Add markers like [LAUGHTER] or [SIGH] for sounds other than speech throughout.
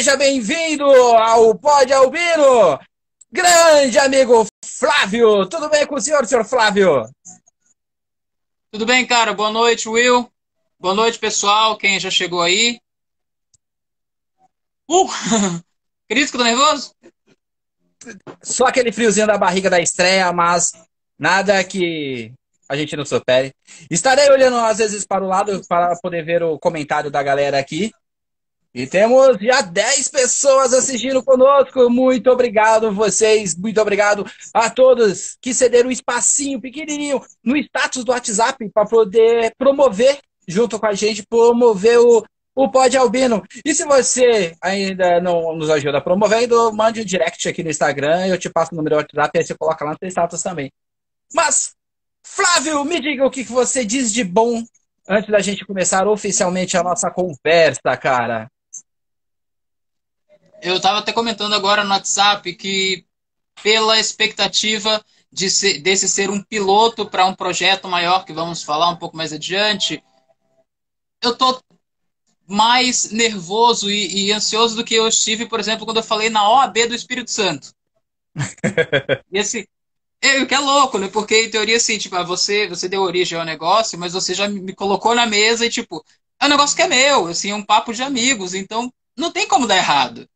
Seja bem-vindo ao Pod Albino! Grande amigo Flávio! Tudo bem com o senhor, senhor Flávio? Tudo bem, cara? Boa noite, Will. Boa noite, pessoal. Quem já chegou aí? Uh! [LAUGHS] Cris, que tô nervoso? Só aquele friozinho da barriga da estreia, mas nada que a gente não supere. Estarei olhando às vezes para o lado para poder ver o comentário da galera aqui. E temos já 10 pessoas assistindo conosco. Muito obrigado vocês, muito obrigado a todos que cederam um espacinho pequenininho no status do WhatsApp para poder promover junto com a gente, promover o, o Pod Albino. E se você ainda não nos ajuda promovendo, mande um direct aqui no Instagram, eu te passo o número do WhatsApp e aí você coloca lá no seu status também. Mas, Flávio, me diga o que você diz de bom antes da gente começar oficialmente a nossa conversa, cara. Eu estava até comentando agora no WhatsApp que, pela expectativa de ser, desse ser um piloto para um projeto maior, que vamos falar um pouco mais adiante, eu tô mais nervoso e, e ansioso do que eu estive, por exemplo, quando eu falei na OAB do Espírito Santo. [LAUGHS] e assim, é, que é louco, né? Porque em teoria, assim, tipo, ah, você, você deu origem ao negócio, mas você já me colocou na mesa e, tipo, é um negócio que é meu, assim, é um papo de amigos, então não tem como dar errado.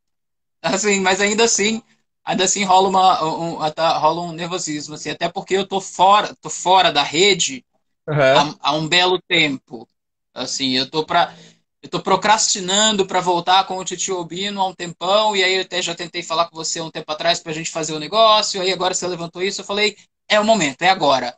Assim, mas ainda assim, ainda assim rola, uma, um, rola um nervosismo, assim, até porque eu tô fora, tô fora da rede uhum. há, há, um belo tempo. Assim, eu tô pra. Eu tô procrastinando para voltar com o Titio Albino há um tempão, e aí eu até já tentei falar com você um tempo atrás pra gente fazer o um negócio, aí agora você levantou isso, eu falei, é o momento, é agora.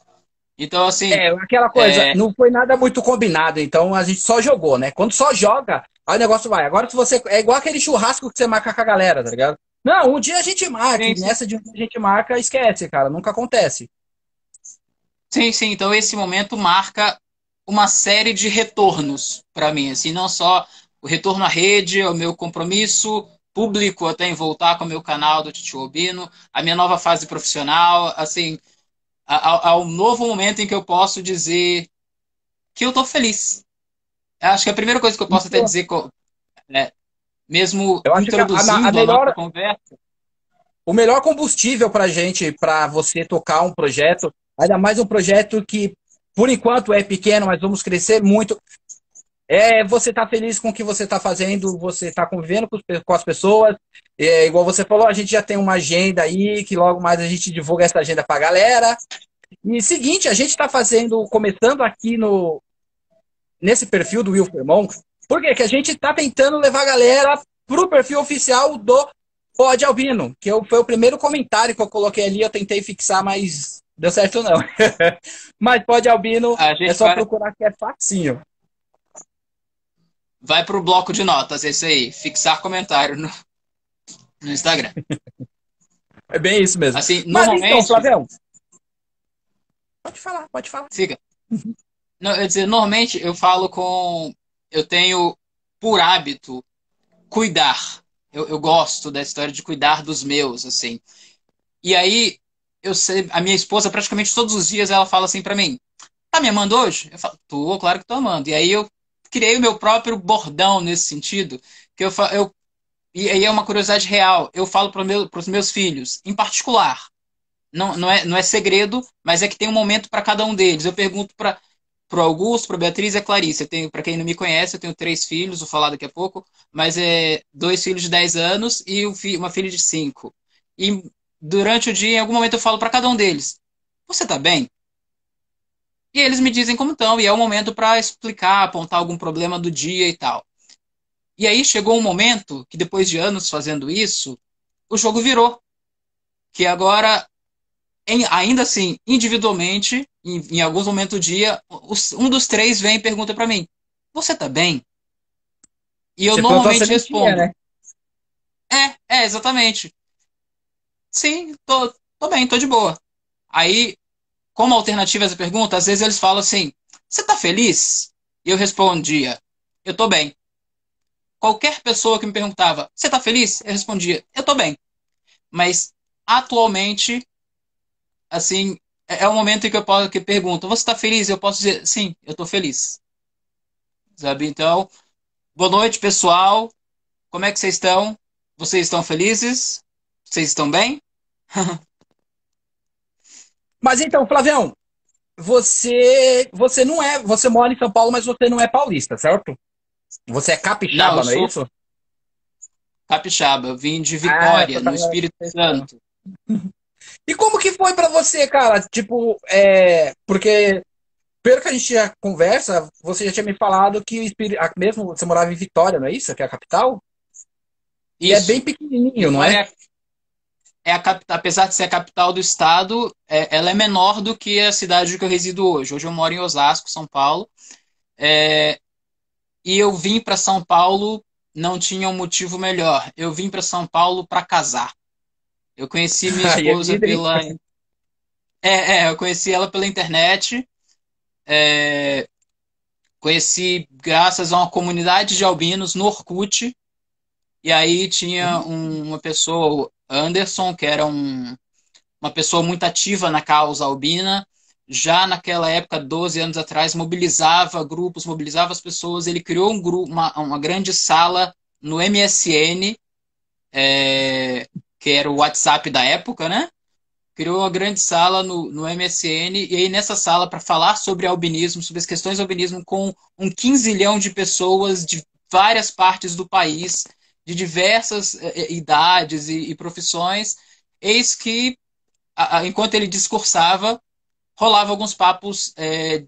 Então, assim. É, aquela coisa, é... não foi nada muito combinado, então a gente só jogou, né? Quando só joga, aí o negócio vai. Agora, se você. É igual aquele churrasco que você marca com a galera, tá ligado? Não, um dia a gente marca, sim, sim. nessa de um dia a gente marca, esquece, cara, nunca acontece. Sim, sim, então esse momento marca uma série de retornos para mim, assim, não só o retorno à rede, o meu compromisso público até em voltar com o meu canal do Titio Albino, a minha nova fase profissional, assim, ao, novo momento em que eu posso dizer que eu estou feliz. Acho que a primeira coisa que eu posso até dizer, é, mesmo eu introduzindo a, a, a, melhor, a conversa. O melhor combustível para gente, para você tocar um projeto, ainda mais um projeto que, por enquanto, é pequeno, mas vamos crescer muito. É você tá feliz com o que você está fazendo, você está convivendo com, com, as pessoas. É, igual você falou, a gente já tem uma agenda aí, que logo mais a gente divulga essa agenda para a galera. E seguinte, a gente está fazendo, começando aqui no nesse perfil do Will Fermon, porque que a gente está tentando levar a galera pro perfil oficial do Pod Albino, que eu, foi o primeiro comentário que eu coloquei ali, eu tentei fixar, mas deu certo não. [LAUGHS] mas Pod Albino é só vai... procurar que é facinho. Vai pro bloco de notas, esse aí, fixar comentário no, no Instagram. [LAUGHS] é bem isso mesmo. Assim, mas normalmente... então, Flavião, Pode falar, pode falar. Siga. [LAUGHS] Não, eu dizer, normalmente eu falo com. Eu tenho por hábito cuidar. Eu, eu gosto da história de cuidar dos meus, assim. E aí, eu sei, a minha esposa, praticamente todos os dias, ela fala assim para mim: Tá me amando hoje? Eu falo: Tô, claro que tô amando. E aí eu criei o meu próprio bordão nesse sentido, que eu, eu e aí é uma curiosidade real. Eu falo para meu, os meus filhos, em particular, não, não, é, não é segredo, mas é que tem um momento para cada um deles. Eu pergunto para o Augusto, para Beatriz e a Clarice. Para quem não me conhece, eu tenho três filhos, vou falar daqui a pouco, mas é dois filhos de 10 anos e uma filha de 5. E durante o dia, em algum momento, eu falo para cada um deles: Você está bem? E eles me dizem como estão, e é o momento para explicar, apontar algum problema do dia e tal. E aí chegou um momento que, depois de anos fazendo isso, o jogo virou. Que agora em, ainda assim, individualmente, em, em, alguns momentos do dia, os, um dos três vem e pergunta para mim: Você tá bem? E eu Você normalmente respondo: né? É, é, exatamente. Sim, tô, tô bem, tô de boa. Aí, como alternativa a essa pergunta, às vezes eles falam assim: Você tá feliz? E eu respondia: Eu tô bem. Qualquer pessoa que me perguntava: Você tá feliz? Eu respondia: Eu tô bem. Mas atualmente assim, é, é o momento em que eu posso que pergunto, você está feliz? Eu posso dizer, sim, eu estou feliz. Sabe? Então, boa noite, pessoal. Como é que vocês estão? Vocês estão felizes? Vocês estão bem? [LAUGHS] mas então, Flavião, você você não é, você mora em São Paulo, mas você não é paulista, certo? Você é capixaba, não, não é isso? Capixaba, eu vim de Vitória, ah, no Espírito Santo. [LAUGHS] E como que foi para você, cara? Tipo, é, porque pelo que a gente já conversa, você já tinha me falado que Espírito, mesmo você morava em Vitória, não é isso? Que é a capital? E é bem pequenininho, não é? É a capital, apesar de ser a capital do estado, é, ela é menor do que a cidade que eu resido hoje. Hoje eu moro em Osasco, São Paulo. É, e eu vim para São Paulo, não tinha um motivo melhor. Eu vim para São Paulo para casar. Eu conheci minha [LAUGHS] esposa pela. É, é, eu conheci ela pela internet. É... Conheci graças a uma comunidade de albinos no Orkut. E aí tinha um, uma pessoa, Anderson, que era um, uma pessoa muito ativa na causa albina. Já naquela época, 12 anos atrás, mobilizava grupos, mobilizava as pessoas. Ele criou um grupo, uma, uma grande sala no MSN, é, que era o WhatsApp da época, né? Criou uma grande sala no, no MSN, e aí nessa sala, para falar sobre albinismo, sobre as questões do albinismo, com um quinzilhão de pessoas de várias partes do país, de diversas eh, idades e, e, profissões, eis que, a, a, enquanto ele discursava, rolava alguns papos é,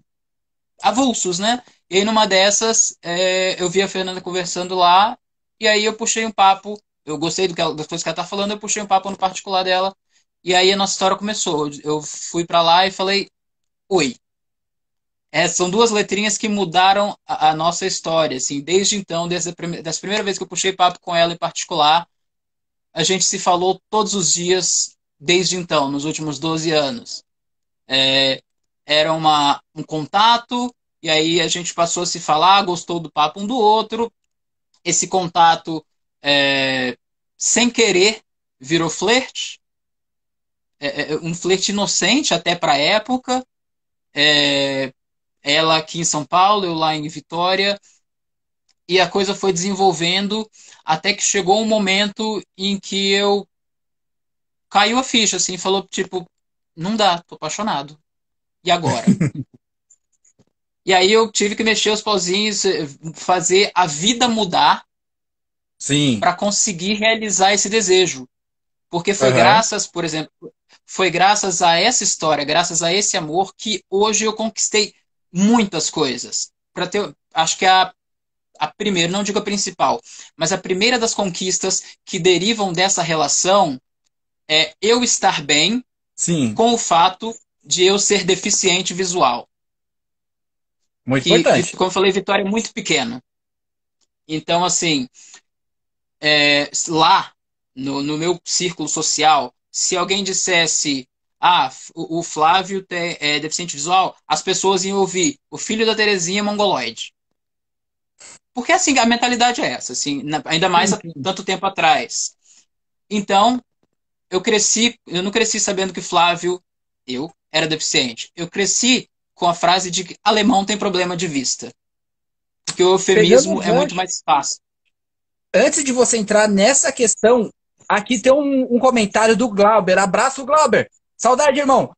avulsos, né? E aí numa dessas, é, eu vi a Fernanda conversando lá, e aí eu puxei um papo eu gostei do que ela, das coisas que ela tá falando, eu puxei um papo no particular dela. E aí a nossa história começou. Eu fui para lá e falei: Oi. É, são duas letrinhas que mudaram a, a, nossa história. Assim, desde então, desde a prime das primeiras vezes que eu puxei papo com ela em particular, a gente se falou todos os dias desde então, nos últimos 12 anos. É, era uma, um contato, e aí a gente passou a se falar, gostou do papo um do outro. Esse contato é, sem querer, virou flerte. É, é, é um flerte inocente até para a época. É, ela aqui em São Paulo, eu lá em Vitória. E a coisa foi desenvolvendo até que chegou um momento em que eu caiu a ficha, assim, falou tipo, não dá, tô apaixonado. E agora? [LAUGHS] e aí eu tive que mexer os pauzinhos, fazer a vida mudar Sim. para conseguir realizar esse desejo. Porque foi uhum. graças, por exemplo, foi graças a essa história, graças a esse amor que hoje eu conquistei muitas coisas. Para ter, acho que a a primeira, não digo a principal, mas a primeira das conquistas que derivam dessa relação é eu estar bem Sim. com o fato de eu ser deficiente visual. Muito que, importante. Que, como eu falei, Vitória é muito pequeno. Então, assim, é, lá no, no, meu círculo social, se alguém dissesse ah, o, Flávio te, é deficiente visual, as pessoas iam ouvir o filho da Terezinha é mongoloide. Porque assim, a mentalidade é essa, assim, ainda mais há tanto tempo atrás. Então, eu cresci, eu não cresci sabendo que Flávio, eu, era deficiente. Eu cresci com a frase de que alemão tem problema de vista. Porque o eufemismo é muito mais fácil antes de você entrar nessa questão, aqui tem um, um comentário do Glauber. Abraço, Glauber. Saudade, irmão.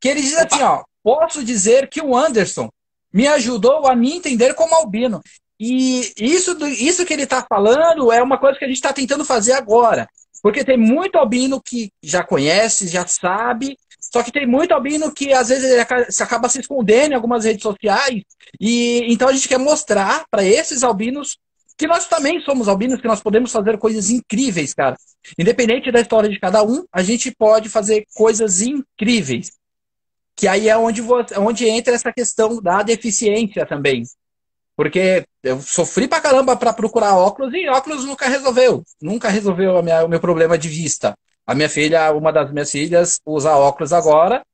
Que ele diz assim, ó. Posso dizer que o Anderson me ajudou a me entender como albino. E isso, isso que ele está falando é uma coisa que a gente está tentando fazer agora. Porque tem muito albino que já conhece, já sabe, só que tem muito albino que às vezes ele acaba se escondendo em algumas redes sociais. E então a gente quer mostrar para esses albinos que nós também somos albinos, que nós podemos fazer coisas incríveis, cara. Independente da história de cada um, a gente pode fazer coisas incríveis. Que aí é onde, você, onde entra essa questão da deficiência também. Porque eu sofri pra caramba para procurar óculos e óculos nunca resolveu. Nunca resolveu minha, o meu problema de vista. A minha filha, uma das minhas filhas, usa óculos agora,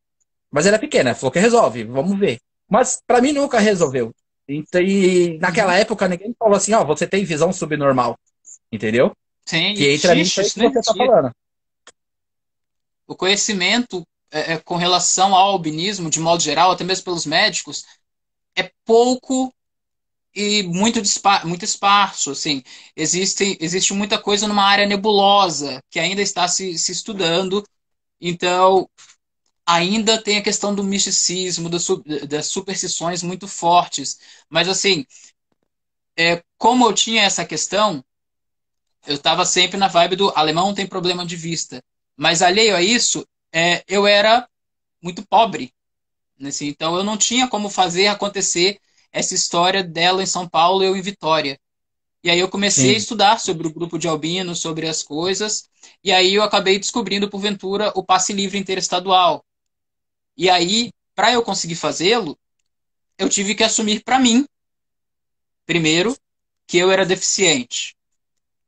mas ela é pequena, falou que resolve, vamos ver. Mas para mim nunca resolveu. Então, e naquela época ninguém falou assim, ó, você tem visão subnormal. Entendeu? Sim, que entra nisso que você tá falando. O conhecimento é, é, com relação ao albinismo, de modo geral, até mesmo pelos médicos, é pouco e muito, muito esparso, assim. Existe, existe muita coisa numa área nebulosa que ainda está se, se estudando. Então, ainda tem a questão do misticismo, das, das superstições muito fortes. Mas, assim, é, como eu tinha essa questão, eu estava sempre na vibe do alemão tem problema de vista. Mas, alheio a isso, é, eu era muito pobre. Assim, então, eu não tinha como fazer acontecer essa história dela em São Paulo e eu em Vitória. E aí eu comecei Sim. a estudar sobre o grupo de albinos, sobre as coisas, e aí eu acabei descobrindo, porventura, o passe livre interestadual. E aí, para eu conseguir fazê-lo, eu tive que assumir para mim, primeiro, que eu era deficiente.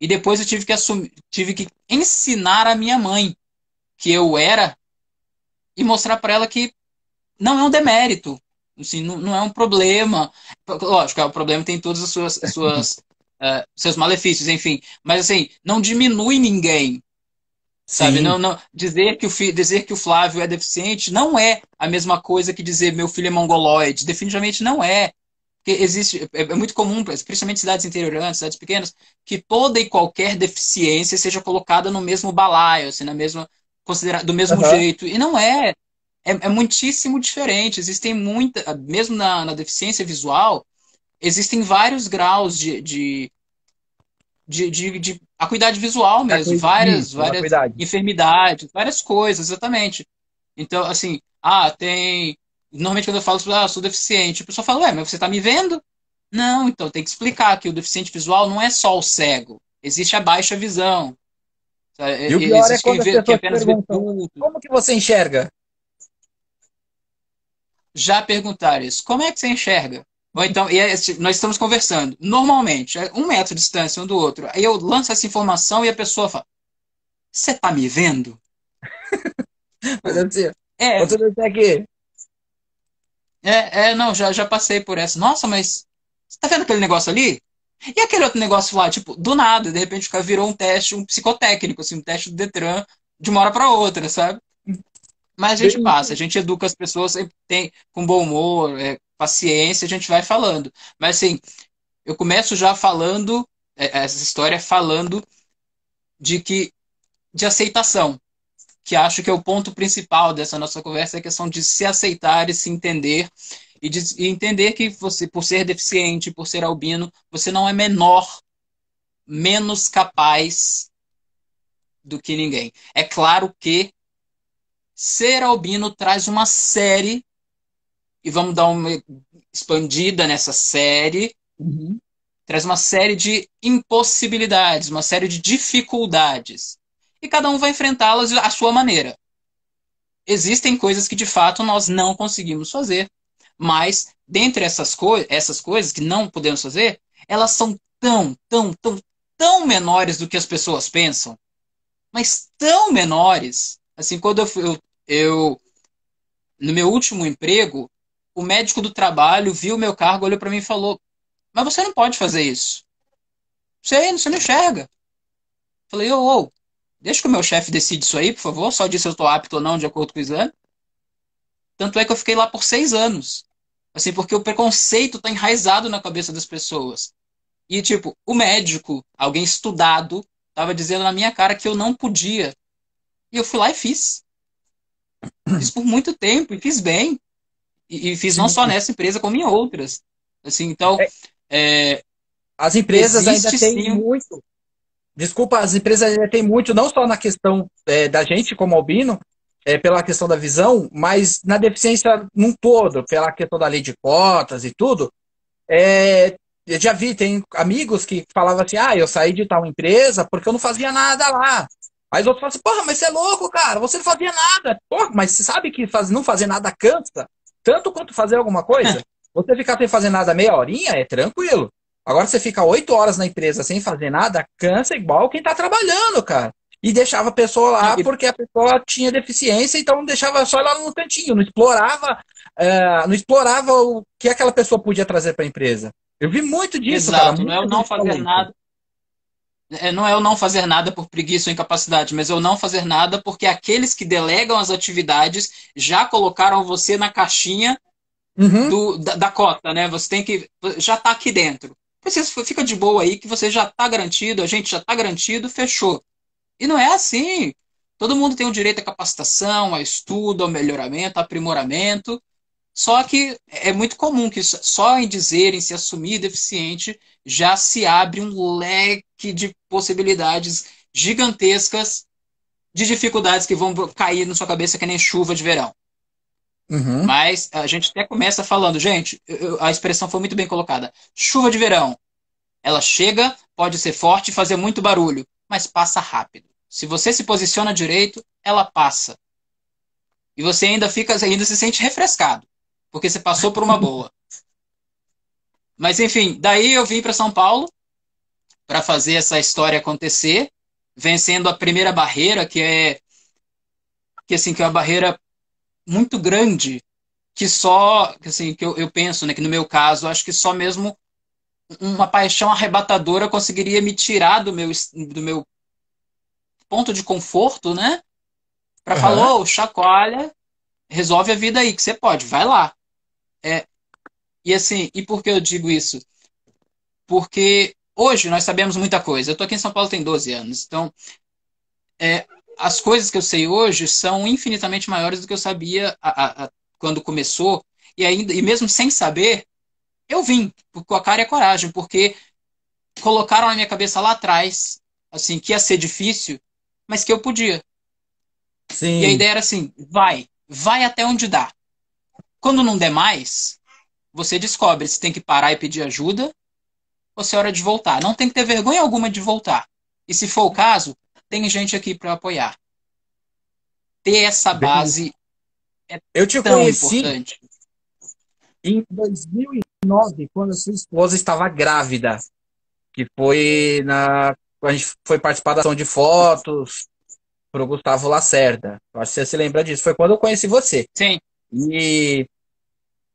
E depois eu tive que assumir, tive que ensinar a minha mãe que eu era e mostrar para ela que não é um demérito, Assim, não, não é um problema. Lógico, é o problema tem todos os suas, suas, uh, [LAUGHS] seus malefícios, enfim. Mas assim, não diminui ninguém. Sabe? Não, não, dizer, que o fi, dizer que o Flávio é deficiente não é a mesma coisa que dizer meu filho é mongoloide. Definitivamente não é. Porque existe, é, é muito comum, principalmente em cidades interiorantes, cidades pequenas, que toda e qualquer deficiência seja colocada no mesmo balaio, assim, na mesma, considera do mesmo uhum. jeito. E não é é, é muitíssimo diferente. Existem muita, mesmo na, na deficiência visual, existem vários graus de, de, de, de, de acuidade visual mesmo, Acuidade, várias, várias enfermidades, várias coisas, exatamente. Então, assim, ah, tem. Normalmente quando eu falo, ah, sou deficiente, a pessoa fala, ué, mas você está me vendo? Não, então tem que explicar que o deficiente visual não é só o cego, existe a baixa visão. E o pior é quando as pessoas perguntam, como que você enxerga? já perguntaram isso. Como é que você enxerga? Ou então, e é, nós estamos conversando. Normalmente, é um metro de distância um do outro. Aí eu lanço essa informação e a pessoa fala: Você tá me vendo? [LAUGHS] Mas eu é, eu aqui. É, é, não, já, já passei por essa. Nossa, mas você tá vendo aquele negócio ali? E aquele outro negócio lá, tipo, do nada, de repente virou um teste, um psicotécnico, assim, um teste do Detran de uma hora para outra, sabe? Mas a gente passa, a gente educa as pessoas tem, com bom humor, é, paciência, a gente vai falando. Mas assim, eu começo já falando, é, essa história falando de que de aceitação, que acho que é o ponto principal dessa nossa conversa, é a questão de se aceitar e se entender e, de, e entender que você, por ser deficiente, por ser albino, você não é menor, menos capaz do que ninguém. É claro que Ser albino traz uma série, e vamos dar uma expandida nessa série, uhum. traz uma série de impossibilidades, uma série de dificuldades. E cada um vai enfrentá-las à sua maneira. Existem coisas que de fato nós não conseguimos fazer, mas dentre essas, co essas coisas que não podemos fazer, elas são tão, tão, tão, tão menores do que as pessoas pensam, mas tão menores. Assim, quando eu, eu eu no meu último emprego, o médico do trabalho viu meu cargo, olhou para mim e falou: "Mas você não pode fazer isso. Você, você não enxerga." Falei: "Ô, ô, deixa que o meu chefe decide isso aí, por favor, só diz se eu estou apto ou não de acordo com o exame." Tanto é que eu fiquei lá por seis anos. Assim, porque o preconceito está enraizado na cabeça das pessoas. E, tipo, o médico, alguém estudado, estava dizendo na minha cara que eu não podia. E eu fui lá e fiz. Fiz por muito tempo e fiz bem. E, e fiz não só nessa empresa, como em outras. Assim, então. É, é, as empresas ainda têm sim. muito. Desculpa, as empresas ainda têm muito, não só na questão é, da gente como albino, é, pela questão da visão, mas na deficiência num todo, pela questão da lei de cotas e tudo. É, eu já vi, tem amigos que falavam assim: ah, eu saí de tal empresa porque eu não fazia nada lá. Aí os outros falam assim, porra, mas você é louco, cara, você não fazia nada. Porra, mas você sabe que faz, não fazer nada cansa, tanto quanto fazer alguma coisa? Você ficar sem fazer nada meia horinha é tranquilo. Agora você fica oito horas na empresa sem fazer nada, cansa igual quem tá trabalhando, cara. E deixava a pessoa lá porque a pessoa tinha deficiência, então deixava só lá no cantinho, não explorava, uh, não explorava o que aquela pessoa podia trazer para a empresa. Eu vi muito disso, Exato, cara. não é o não fazer nada não é o não fazer nada por preguiça ou incapacidade, mas é o não fazer nada porque aqueles que delegam as atividades já colocaram você na caixinha uhum. do, da, da, cota, né? Você tem que. Já está aqui dentro. Você fica de boa aí que você já está garantido, a gente já está garantido, fechou. E não é assim. Todo mundo tem o direito à capacitação, a estudo, ao melhoramento, aprimoramento. Só que é muito comum que só em dizerem se assumir deficiente já se abre um leque de possibilidades gigantescas de dificuldades que vão cair na sua cabeça que nem chuva de verão. Uhum. Mas a gente até começa falando, gente, eu, a expressão foi muito bem colocada. Chuva de verão. Ela chega, pode ser forte e fazer muito barulho, mas passa rápido. Se você se posiciona direito, ela passa. E você ainda fica, ainda se sente refrescado, porque você passou por uma boa. Mas enfim, daí eu vim para São Paulo para fazer essa história acontecer, vencendo a primeira barreira, que é que assim que é uma barreira muito grande, que só, assim, que eu, eu penso, né, que no meu caso, acho que só mesmo uma paixão arrebatadora conseguiria me tirar do meu do meu ponto de conforto, né? Para uhum. falar, oh, chacoalha, resolve a vida aí, que você pode, vai lá. É, e assim, e por que eu digo isso? Porque hoje nós sabemos muita coisa. Eu tô aqui em São Paulo tem 12 anos, então é, as coisas que eu sei hoje são infinitamente maiores do que eu sabia a, a, a, quando começou. E ainda, e mesmo sem saber, eu vim com a cara e a coragem, porque colocaram na minha cabeça lá atrás, assim, que ia ser difícil, mas que eu podia. Sim. E a ideia era assim: vai, vai até onde dá. Quando não der mais, você descobre se tem que parar e pedir ajuda ou se é hora de voltar. Não tem que ter vergonha alguma de voltar. E se for o caso, tem gente aqui para apoiar. Ter essa base é eu te tão conheci importante. Em 2009, quando a sua esposa estava grávida, que foi na a gente foi participar da ação de fotos pro Gustavo Lacerda. Acho que você se lembra disso. Foi quando eu conheci você. Sim. E,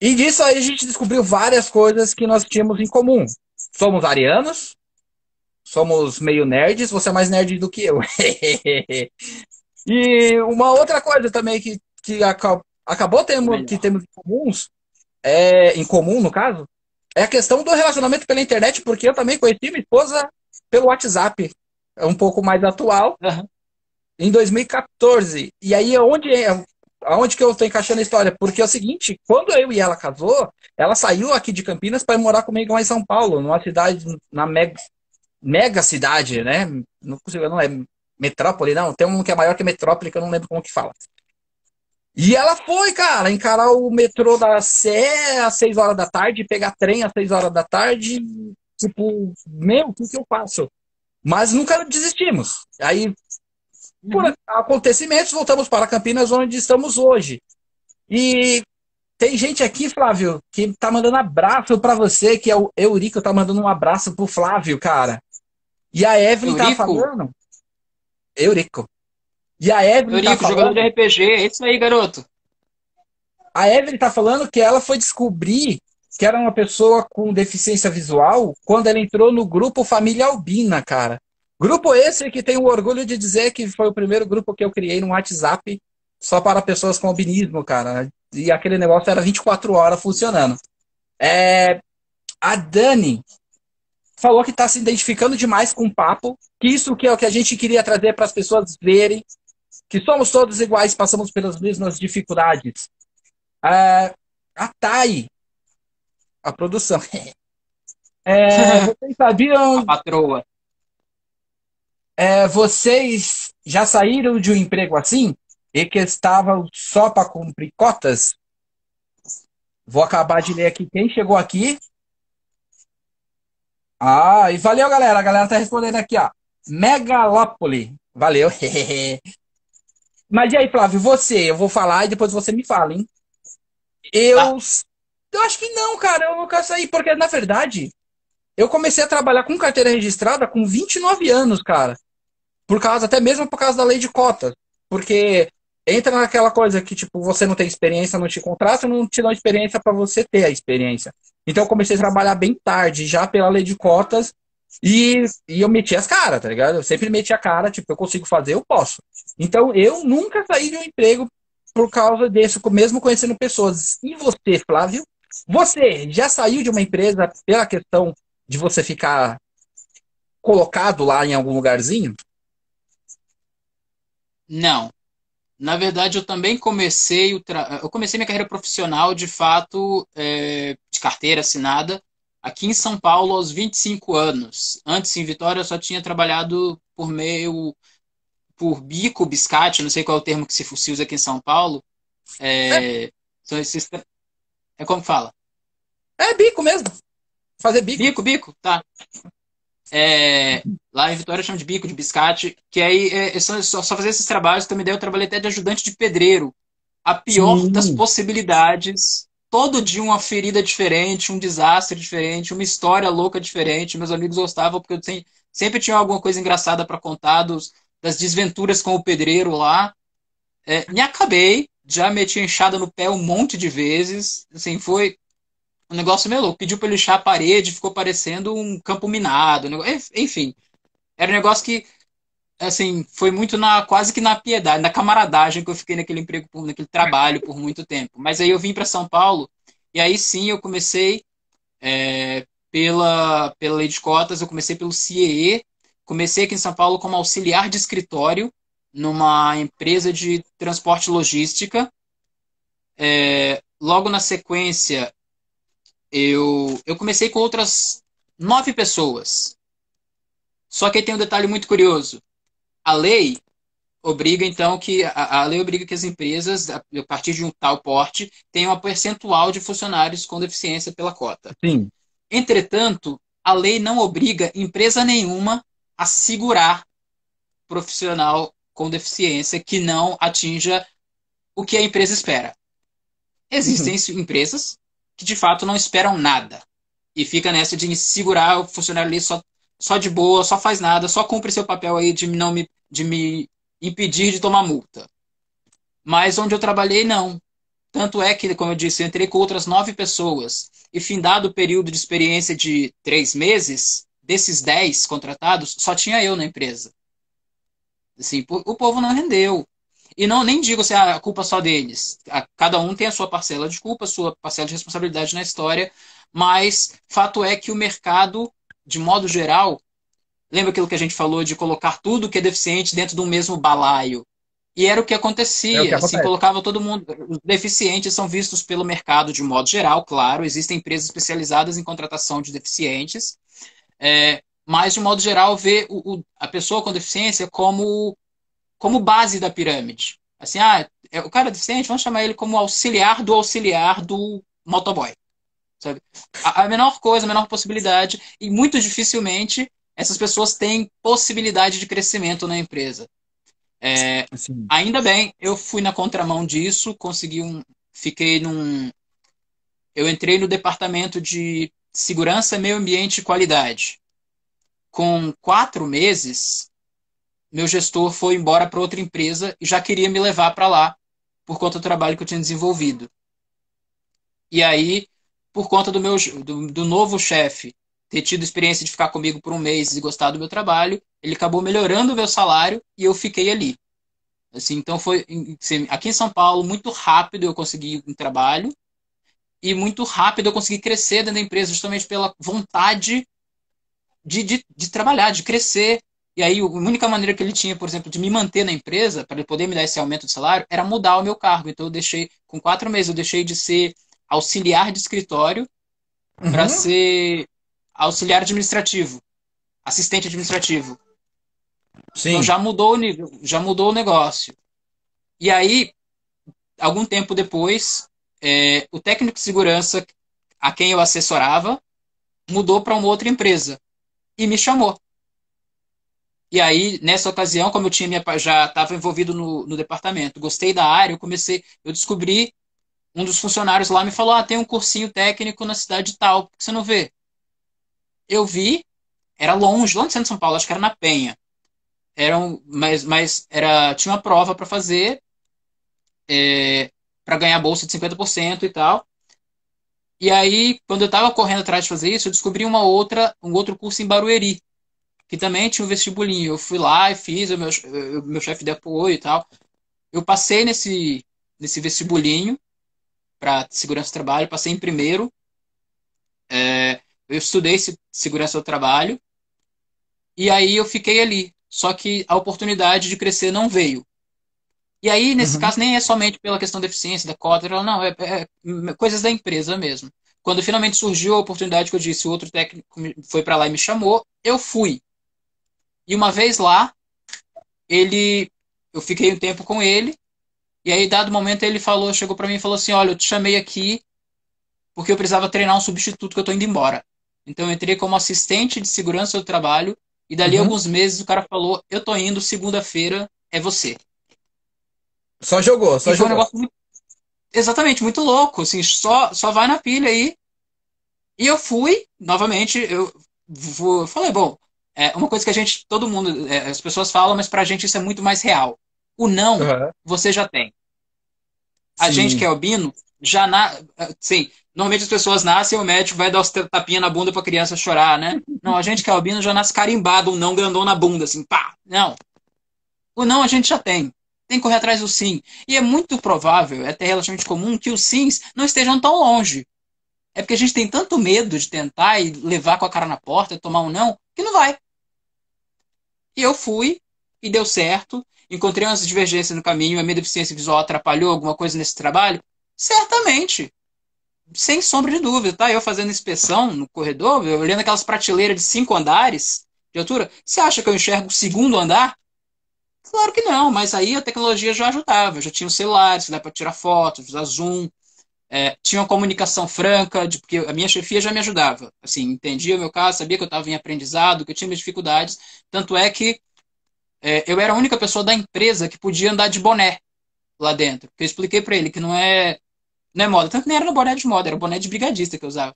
e disso aí a gente descobriu várias coisas que nós tínhamos em comum. Somos arianos, somos meio nerds, você é mais nerd do que eu. [LAUGHS] e uma outra coisa também que, que acabou tendo, que temos em comuns, é, em comum no caso, é a questão do relacionamento pela internet, porque eu também conheci minha esposa pelo WhatsApp, é um pouco mais atual, uhum. em 2014. E aí, onde, aonde que eu estou encaixando a história? Porque é o seguinte, quando eu e ela casou, ela saiu aqui de Campinas para morar comigo lá em São Paulo, numa cidade, na mega, mega cidade, né? Não consigo, não é metrópole, não. Tem um que é maior que metrópole, que eu não lembro como que fala. E ela foi, cara, encarar o metrô da Sé às 6 horas da tarde, pegar trem às 6 horas da tarde, Tipo, meu, o que, que eu faço? Mas nunca desistimos. Aí, por uhum. acontecimentos, voltamos para Campinas, onde estamos hoje. E tem gente aqui, Flávio, que tá mandando abraço para você, que é o Eurico, tá mandando um abraço pro Flávio, cara. E a Evelyn tá Eurico. tá falando. Eurico. E a Evelyn tá Eurico, tá falando... jogador de RPG, é isso aí, garoto. A Evelyn tá falando que ela foi descobrir que era uma pessoa com deficiência visual quando ela entrou no grupo Família Albina, cara. Grupo esse que tenho orgulho de dizer que foi o primeiro grupo que eu criei no WhatsApp só para pessoas com albinismo, cara. E aquele negócio era 24 horas funcionando. É... A Dani falou que está se identificando demais com o papo, que isso que é o que a gente queria trazer para as pessoas verem, que somos todos iguais, passamos pelas mesmas dificuldades. É... A Thay a produção. [LAUGHS] É, [LAUGHS] vocês sabiam. A patroa. É, vocês já saíram de um emprego assim? E que estavam só para cumprir cotas? Vou acabar de ler aqui quem chegou aqui. Ah, e valeu, galera. A galera tá respondendo aqui, ó. Megalópole. Valeu. [LAUGHS] Mas e aí, Flávio, você? Eu vou falar e depois você me fala, hein? Eu tá. Eu acho que não, cara, eu nunca saí, porque na verdade, eu comecei a trabalhar com carteira registrada com 29 anos, cara. Por causa, até mesmo por causa da lei de cotas. Porque entra naquela coisa que, tipo, você não tem experiência, não te contrata, não te dá experiência para você ter a experiência. Então eu comecei a trabalhar bem tarde, já pela lei de cotas, e, e eu meti as caras, tá ligado? Eu sempre meti a cara, tipo, eu consigo fazer, eu posso. Então eu nunca saí de um emprego por causa disso, mesmo conhecendo pessoas. E você, Flávio? Você já saiu de uma empresa pela questão de você ficar colocado lá em algum lugarzinho? Não. Na verdade, eu também comecei o tra... eu comecei minha carreira profissional de fato é, de carteira assinada aqui em São Paulo aos 25 anos. Antes em Vitória eu só tinha trabalhado por meio por bico, biscate, não sei qual é o termo que se usa aqui em São Paulo. É, é. São esses é como fala? É bico mesmo. Fazer bico. Bico, bico, tá. É, lá em Vitória chama de bico, de biscate, que aí é, é só, só fazer esses trabalhos. Também daí eu trabalhei até de ajudante de pedreiro. A pior Sim. das possibilidades. Todo dia uma ferida diferente, um desastre diferente, uma história louca diferente. Meus amigos gostavam porque eu sempre tinha alguma coisa engraçada para contar dos, das desventuras com o pedreiro lá. É, me acabei, já meti enxada no pé um monte de vezes. Assim, foi um negócio meio louco. Pediu para lixar a parede, ficou parecendo um campo minado. Enfim, era um negócio que, assim, foi muito na quase que na piedade, na camaradagem que eu fiquei naquele emprego, naquele trabalho por muito tempo. Mas aí eu vim para São Paulo e aí sim eu comecei é, pela, pela lei de cotas, eu comecei pelo CIEE, comecei aqui em São Paulo como auxiliar de escritório numa empresa de transporte e logística. É, logo na sequência, eu, eu comecei com outras nove pessoas. Só que aí tem um detalhe muito curioso. A lei obriga, então, que a, a lei obriga que as empresas, a, a partir de um tal porte, tenham um percentual de funcionários com deficiência pela cota. Sim. Entretanto, a lei não obriga empresa nenhuma a segurar profissional com deficiência que não atinja o que a empresa espera. Existem uhum. empresas que de fato não esperam nada. E fica nessa de segurar o funcionário ali só, só de boa, só faz nada, só cumpre seu papel aí de não me, de me impedir de tomar multa. Mas onde eu trabalhei, não. Tanto é que, como eu disse, eu entrei com outras nove pessoas. E findado o período de experiência de três meses, desses dez contratados, só tinha eu na empresa. Assim, o povo não rendeu. E não nem digo se é a culpa só deles. Cada um tem a sua parcela de culpa, a sua parcela de responsabilidade na história, mas fato é que o mercado, de modo geral, lembra aquilo que a gente falou de colocar tudo que é deficiente dentro do mesmo balaio? E era o que acontecia, é o que assim, colocava todo mundo. Os deficientes são vistos pelo mercado de modo geral, claro, existem empresas especializadas em contratação de deficientes, é, mas de modo geral vê o, o, a pessoa com deficiência como como base da pirâmide. Assim, ah, é, o cara deficiente, vamos chamar ele como auxiliar do auxiliar do motoboy. Sabe? A, a menor coisa, a menor possibilidade, e muito dificilmente essas pessoas têm possibilidade de crescimento na empresa. É, ainda bem, eu fui na contramão disso, consegui um. Fiquei num. Eu entrei no departamento de segurança, meio ambiente e qualidade. Com quatro meses, meu gestor foi embora para outra empresa e já queria me levar para lá por conta do trabalho que eu tinha desenvolvido. E aí, por conta do meu do, do novo chefe ter tido experiência de ficar comigo por um mês e gostar do meu trabalho, ele acabou melhorando o meu salário e eu fiquei ali. Assim, então foi assim, aqui em São Paulo muito rápido eu consegui um trabalho e muito rápido eu consegui crescer dentro da empresa justamente pela vontade de, de, de trabalhar, de crescer, e aí, a única maneira que ele tinha, por exemplo, de me manter na empresa, para ele poder me dar esse aumento de salário, era mudar o meu cargo. Então, eu deixei, com quatro meses, eu deixei de ser auxiliar de escritório uhum. para ser auxiliar administrativo, assistente administrativo. Sim. Então, já mudou o nível, já mudou o negócio. E aí, algum tempo depois, é, o técnico de segurança a quem eu assessorava mudou para uma outra empresa e me chamou. E aí, nessa ocasião, como eu tinha minha, já estava envolvido no, no departamento, gostei da área, eu comecei, eu descobri, um dos funcionários lá me falou, ah, tem um cursinho técnico na cidade tal, por que você não vê? Eu vi, era longe, longe do centro de São Paulo, acho que era na Penha. Era um, mas, mas era, tinha uma prova para fazer, é, para ganhar bolsa de 50% e tal. E aí, quando eu estava correndo atrás de fazer isso, eu descobri uma outra, um outro curso em Barueri, que também tinha um vestibulinho. Eu fui lá e fiz, o meu, meu chefe de apoio e tal. Eu passei nesse, nesse vestibulinho para segurança do trabalho, passei em primeiro. É, eu estudei segurança do trabalho e aí eu fiquei ali. Só que a oportunidade de crescer não veio. E aí, nesse uhum. caso, nem é somente pela questão da eficiência, da cota, não, é, é, é coisas da empresa mesmo. Quando finalmente surgiu a oportunidade que eu disse, o outro técnico foi para lá e me chamou, eu fui. E uma vez lá, ele, eu fiquei um tempo com ele, e aí, dado momento, ele falou, chegou para mim e falou assim: Olha, eu te chamei aqui porque eu precisava treinar um substituto que eu tô indo embora. Então, eu entrei como assistente de segurança do trabalho, e dali uhum. alguns meses o cara falou: Eu tô indo, segunda-feira é você. Só jogou, só e jogou. Um negócio muito... Exatamente, muito louco. Assim, só, só vai na pilha aí. E eu fui, novamente, eu vou, falei, bom, é uma coisa que a gente, todo mundo, é, as pessoas falam, mas pra gente isso é muito mais real. O não, uhum. você já tem. A Sim. gente que é albino, já na. Sim, normalmente as pessoas nascem, o médico vai dar os tapinha na bunda pra criança chorar, né? Não, a gente que é albino já nasce carimbado, um não grandão na bunda, assim, pá! Não. O não a gente já tem. Tem que correr atrás do sim. E é muito provável, é até relativamente comum, que os sims não estejam tão longe. É porque a gente tem tanto medo de tentar e levar com a cara na porta, tomar um não, que não vai. E eu fui, e deu certo encontrei umas divergências no caminho, a minha deficiência visual atrapalhou alguma coisa nesse trabalho? Certamente. Sem sombra de dúvida, tá? Eu fazendo inspeção no corredor, eu olhando aquelas prateleiras de cinco andares de altura, você acha que eu enxergo o segundo andar? Claro que não, mas aí a tecnologia já ajudava. Eu já tinha os celulares, dá para tirar fotos, usar zoom. É, tinha uma comunicação franca, de, porque a minha chefia já me ajudava. Assim, entendia o meu caso, sabia que eu estava em aprendizado, que eu tinha minhas dificuldades. Tanto é que é, eu era a única pessoa da empresa que podia andar de boné lá dentro. Porque eu expliquei para ele que não é, não é moda. Tanto nem era no boné de moda, era boné de brigadista que eu usava.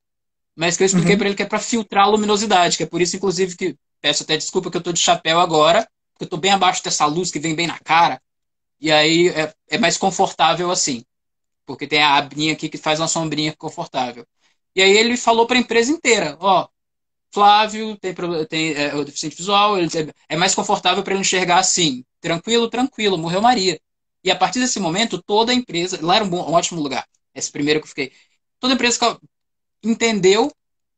Mas que eu expliquei uhum. para ele que é para filtrar a luminosidade, que é por isso, inclusive, que peço até desculpa que eu tô de chapéu agora, porque eu tô bem abaixo dessa luz que vem bem na cara. E aí é, é mais confortável assim. Porque tem a abinha aqui que faz uma sombrinha confortável. E aí ele falou para a empresa inteira, ó, Flávio tem, tem é, o deficiente visual, ele, é mais confortável para ele enxergar assim, tranquilo, tranquilo, morreu Maria. E a partir desse momento, toda a empresa, lá era um, bom, um ótimo lugar, esse primeiro que eu fiquei, toda a empresa entendeu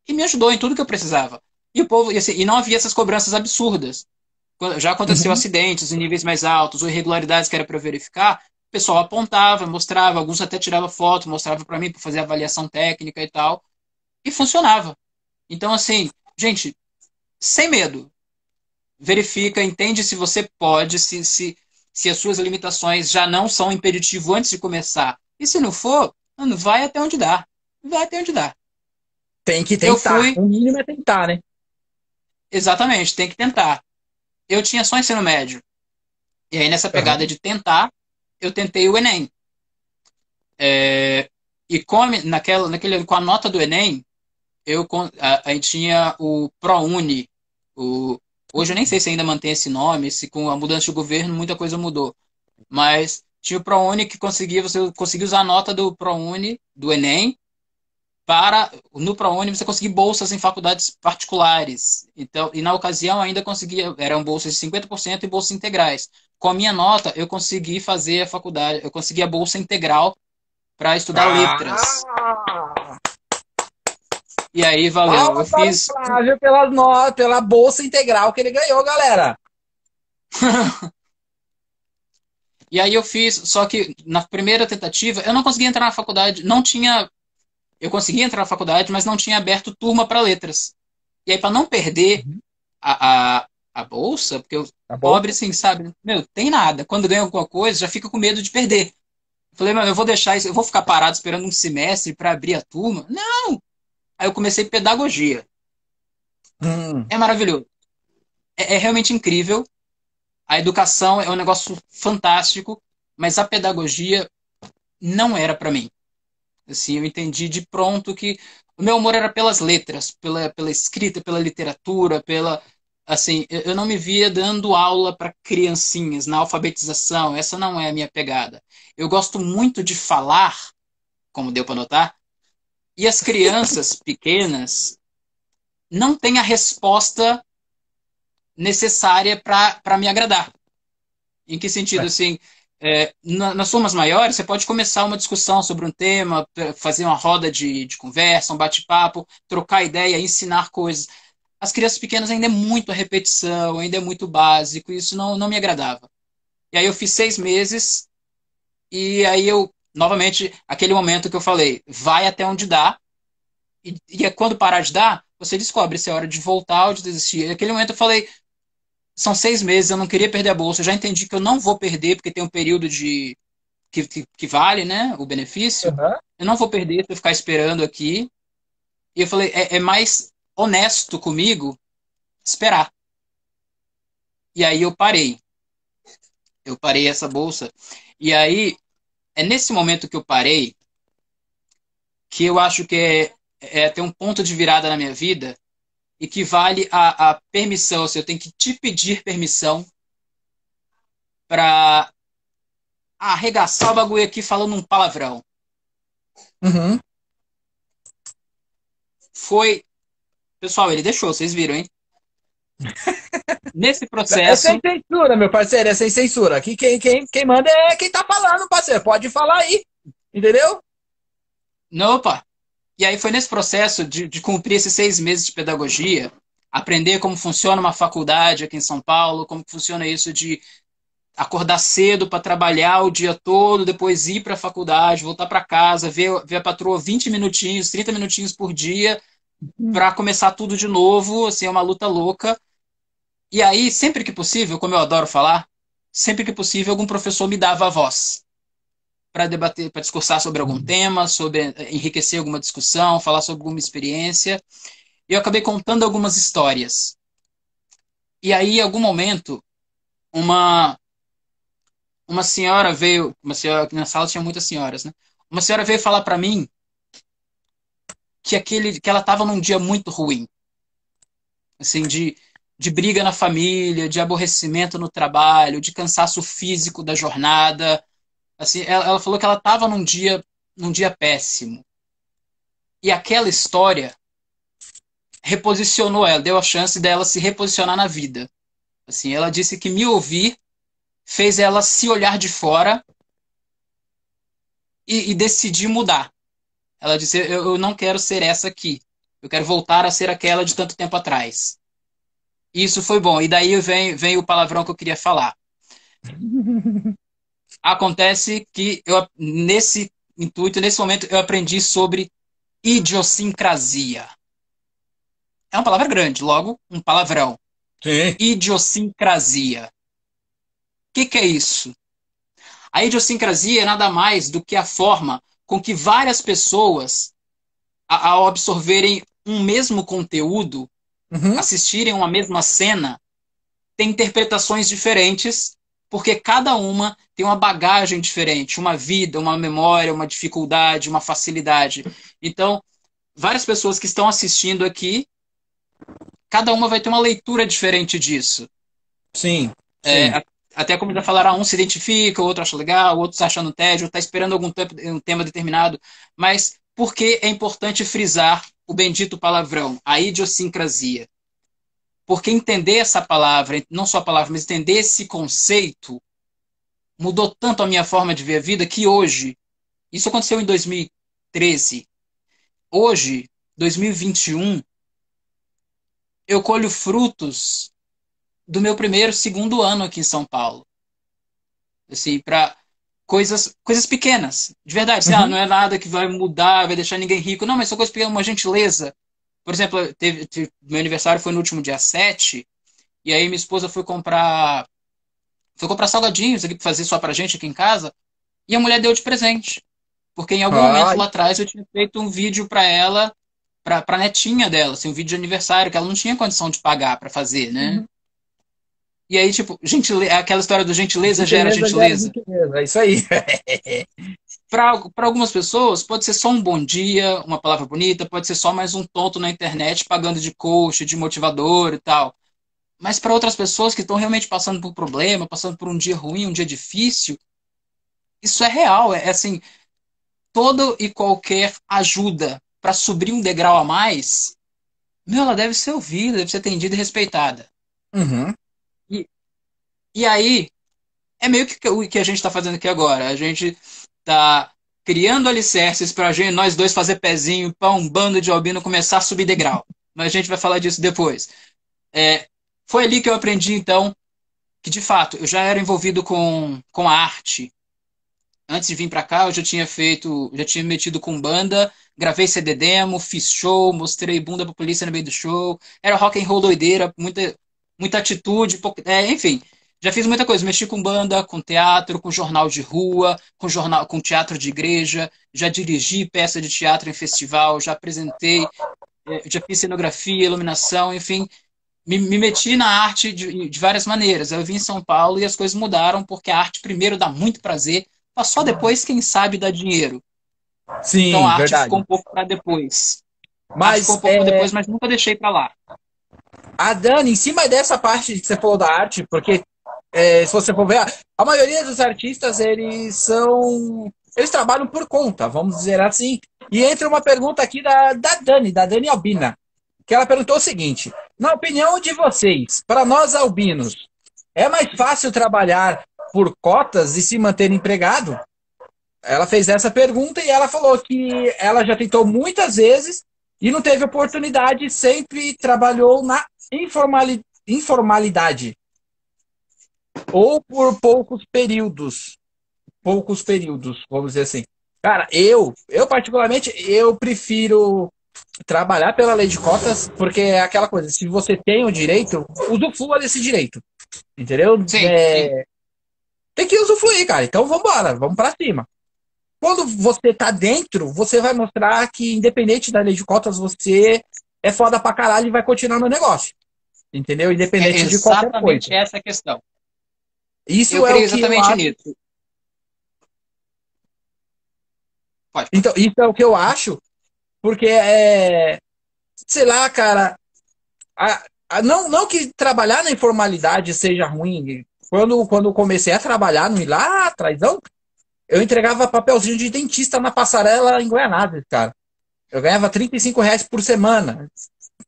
e me ajudou em tudo que eu precisava. E o povo, e, assim, e não havia essas cobranças absurdas. Já aconteceu uhum. acidentes em níveis mais altos ou irregularidades que era para verificar, o pessoal apontava, mostrava, alguns até tirava foto, mostrava para mim para fazer avaliação técnica e tal, e funcionava. Então, assim, gente, sem medo. Verifica, entende se você pode, se, se, se as suas limitações já não são impeditivo antes de começar. E se não for, mano, vai até onde dá. Vai até onde dá. Tem que tentar. Fui... O mínimo é tentar, né? Exatamente, tem que tentar. Eu tinha só ensino médio. E aí, nessa pegada uhum. de tentar, eu tentei o Enem. É... E com, naquela, naquele, com a nota do Enem, eu, a, a gente tinha o ProUni. O, hoje eu nem sei se ainda mantém esse nome, se com a mudança de governo muita coisa mudou. Mas tinha o ProUni que conseguia, você conseguia usar a nota do ProUni, do Enem, para no ProUni você conseguir bolsas em faculdades particulares. Então, e na ocasião ainda conseguia, eram bolsas de 50% e bolsas integrais. Com a minha nota, eu consegui fazer a faculdade, eu consegui a bolsa integral para estudar ah! letras. E aí, valeu. eu fiz. Flávio pela, no... pela bolsa integral que ele ganhou, galera. [LAUGHS] e aí eu fiz, só que na primeira tentativa eu não consegui entrar na faculdade, não tinha. Eu consegui entrar na faculdade, mas não tinha aberto turma para letras. E aí, para não perder uhum. a, a, a, bolsa, porque o tá pobre, assim, sabe? Meu, tem nada. Quando ganha alguma coisa, já fica com medo de perder. Falei, mano, eu vou deixar isso, eu vou ficar parado esperando um semestre para abrir a turma. Não! Aí eu comecei pedagogia. Hum. É maravilhoso. É, é realmente incrível. A educação é um negócio fantástico, mas a pedagogia não era para mim. Assim, eu entendi de pronto que o meu amor era pelas letras, pela, pela escrita, pela literatura, pela assim, eu não me via dando aula para criancinhas na alfabetização. Essa não é a minha pegada. Eu gosto muito de falar, como deu para notar, e as crianças [LAUGHS] pequenas não têm a resposta necessária para me agradar. Em que sentido? É. Assim, é, na, nas turmas maiores, você pode começar uma discussão sobre um tema, fazer uma roda de, de conversa, um bate-papo, trocar ideia, ensinar coisas. As crianças pequenas ainda é muito a repetição, ainda é muito básico, isso não, não me agradava. E aí eu fiz seis meses, e aí eu, novamente, aquele momento que eu falei, vai até onde dá, e, e é quando parar de dar, você descobre se é hora de voltar ou de desistir. E naquele momento eu falei, são seis meses, eu não queria perder a bolsa, eu já entendi que eu não vou perder, porque tem um período de que, que, que vale, né, o benefício. Uhum. Eu não vou perder se eu ficar esperando aqui. E eu falei, é, é mais honesto comigo esperar. E aí eu parei. Eu parei essa bolsa. E aí, é nesse momento que eu parei que eu acho que é, é ter um ponto de virada na minha vida equivale a, a permissão, assim, eu tenho que te pedir permissão para arregaçar o bagulho aqui falando um palavrão. Uhum. Foi. Pessoal, ele deixou, vocês viram, hein? [LAUGHS] Nesse processo. É sem censura, meu parceiro, é sem censura. Aqui quem, quem, quem manda é quem tá falando, parceiro. Pode falar aí. Entendeu? Não, opa. E aí foi nesse processo de, de cumprir esses seis meses de pedagogia, aprender como funciona uma faculdade aqui em São Paulo, como funciona isso de acordar cedo para trabalhar o dia todo, depois ir para a faculdade, voltar para casa, ver, ver a patroa 20 minutinhos, 30 minutinhos por dia, para começar tudo de novo, assim, é uma luta louca. E aí, sempre que possível, como eu adoro falar, sempre que possível, algum professor me dava a voz para debater, para discursar sobre algum tema, sobre eh, enriquecer alguma discussão, falar sobre alguma experiência. E eu acabei contando algumas histórias. E aí, em algum momento, uma uma senhora veio, uma senhora na sala tinha muitas senhoras, né? Uma senhora veio falar para mim que aquele que ela estava num dia muito ruim. Assim, de de briga na família, de aborrecimento no trabalho, de cansaço físico da jornada, Assim, ela, ela falou que ela estava num dia, num dia péssimo. E aquela história reposicionou ela, deu a chance dela se reposicionar na vida. Assim, ela disse que me ouvir fez ela se olhar de fora e, e decidir mudar. Ela disse: eu, eu não quero ser essa aqui. Eu quero voltar a ser aquela de tanto tempo atrás. Isso foi bom. E daí vem, vem o palavrão que eu queria falar. [LAUGHS] Acontece que eu, nesse intuito, nesse momento, eu aprendi sobre idiosincrasia. É uma palavra grande, logo, um palavrão. Sim. Idiosincrasia. O que, que é isso? A idiosincrasia é nada mais do que a forma com que várias pessoas, ao absorverem um mesmo conteúdo, uhum. assistirem uma mesma cena, têm interpretações diferentes porque cada uma tem uma bagagem diferente, uma vida, uma memória, uma dificuldade, uma facilidade. Então, várias pessoas que estão assistindo aqui, cada uma vai ter uma leitura diferente disso. Sim. É, sim. Até como já falaram, um se identifica, o outro acha legal, o outro está achando tédio, está esperando algum um tema determinado. Mas por que é importante frisar o bendito palavrão, a idiosincrasia? Porque entender essa palavra, não só a palavra, mas entender esse conceito, mudou tanto a minha forma de ver a vida que hoje, isso aconteceu em 2013, hoje, 2021, eu colho frutos do meu primeiro, segundo ano aqui em São Paulo. Assim, para coisas, coisas pequenas, de verdade. Assim, uhum. ah, não é nada que vai mudar, vai deixar ninguém rico. Não, mas são coisas pequenas, uma gentileza, por exemplo, teve, teve, meu aniversário foi no último dia 7, e aí minha esposa foi comprar. Foi comprar salgadinhos aqui pra fazer só pra gente aqui em casa, e a mulher deu de presente. Porque em algum Ai. momento lá atrás eu tinha feito um vídeo para ela, pra, pra netinha dela, assim, um vídeo de aniversário, que ela não tinha condição de pagar para fazer, né? Uhum. E aí, tipo, gentileza, aquela história do gentileza, gentileza gera gentileza. Gera gentileza. É isso aí. [LAUGHS] para algumas pessoas, pode ser só um bom dia, uma palavra bonita, pode ser só mais um tonto na internet pagando de coach, de motivador e tal. Mas para outras pessoas que estão realmente passando por problema, passando por um dia ruim, um dia difícil, isso é real. É, é assim, toda e qualquer ajuda para subir um degrau a mais, meu, ela deve ser ouvida, deve ser atendida e respeitada. Uhum. E, aí, é meio que o que a gente está fazendo aqui agora. A gente está criando alicerces para nós dois fazer pezinho para um bando de albino começar a subir degrau. Mas a gente vai falar disso depois. É, foi ali que eu aprendi, então, que de fato eu já era envolvido com, com a arte. Antes de vir para cá, eu já tinha feito, já tinha metido com banda, gravei CD demo, fiz show, mostrei bunda pra polícia no meio do show. Era rock and roll doideira, muita, muita atitude, é, enfim. Já fiz muita coisa, mexi com banda, com teatro, com jornal de rua, com jornal, com teatro de igreja, já dirigi peça de teatro em festival, já apresentei, é, já fiz cenografia, iluminação, enfim, me, me meti na arte de, de, várias maneiras. Eu vim em São Paulo e as coisas mudaram porque a arte primeiro dá muito prazer, mas só depois quem sabe dá dinheiro. Sim, então a arte verdade. ficou um pouco para depois. Mas ficou um pouco é... depois, mas nunca deixei para lá. A Dani, em cima dessa parte que você falou da arte, porque é, se você for ver, a maioria dos artistas, eles são. Eles trabalham por conta, vamos dizer assim. E entra uma pergunta aqui da, da Dani, da Dani Albina, que ela perguntou o seguinte: na opinião de vocês, para nós albinos, é mais fácil trabalhar por cotas e se manter empregado? Ela fez essa pergunta e ela falou que ela já tentou muitas vezes e não teve oportunidade, sempre trabalhou na informalidade ou por poucos períodos. Poucos períodos, vamos dizer assim. Cara, eu, eu particularmente, eu prefiro trabalhar pela lei de cotas, porque é aquela coisa, se você tem o direito, usufrua desse direito. Entendeu? Sim, é... sim. Tem que usufruir, cara. Então vamos embora, vamos para cima. Quando você tá dentro, você vai mostrar que, independente da lei de cotas, você é foda pra caralho e vai continuar no negócio. Entendeu? Independente é de qualquer coisa. Exatamente essa questão. Isso eu é o que exatamente eu acho... nisso. Pode. Então, isso é o que eu acho, porque é. Sei lá, cara. A, a, não, não que trabalhar na informalidade seja ruim. Quando, quando comecei a trabalhar no lá atrás, eu entregava papelzinho de dentista na passarela em Goianazes, cara. Eu ganhava 35 reais por semana.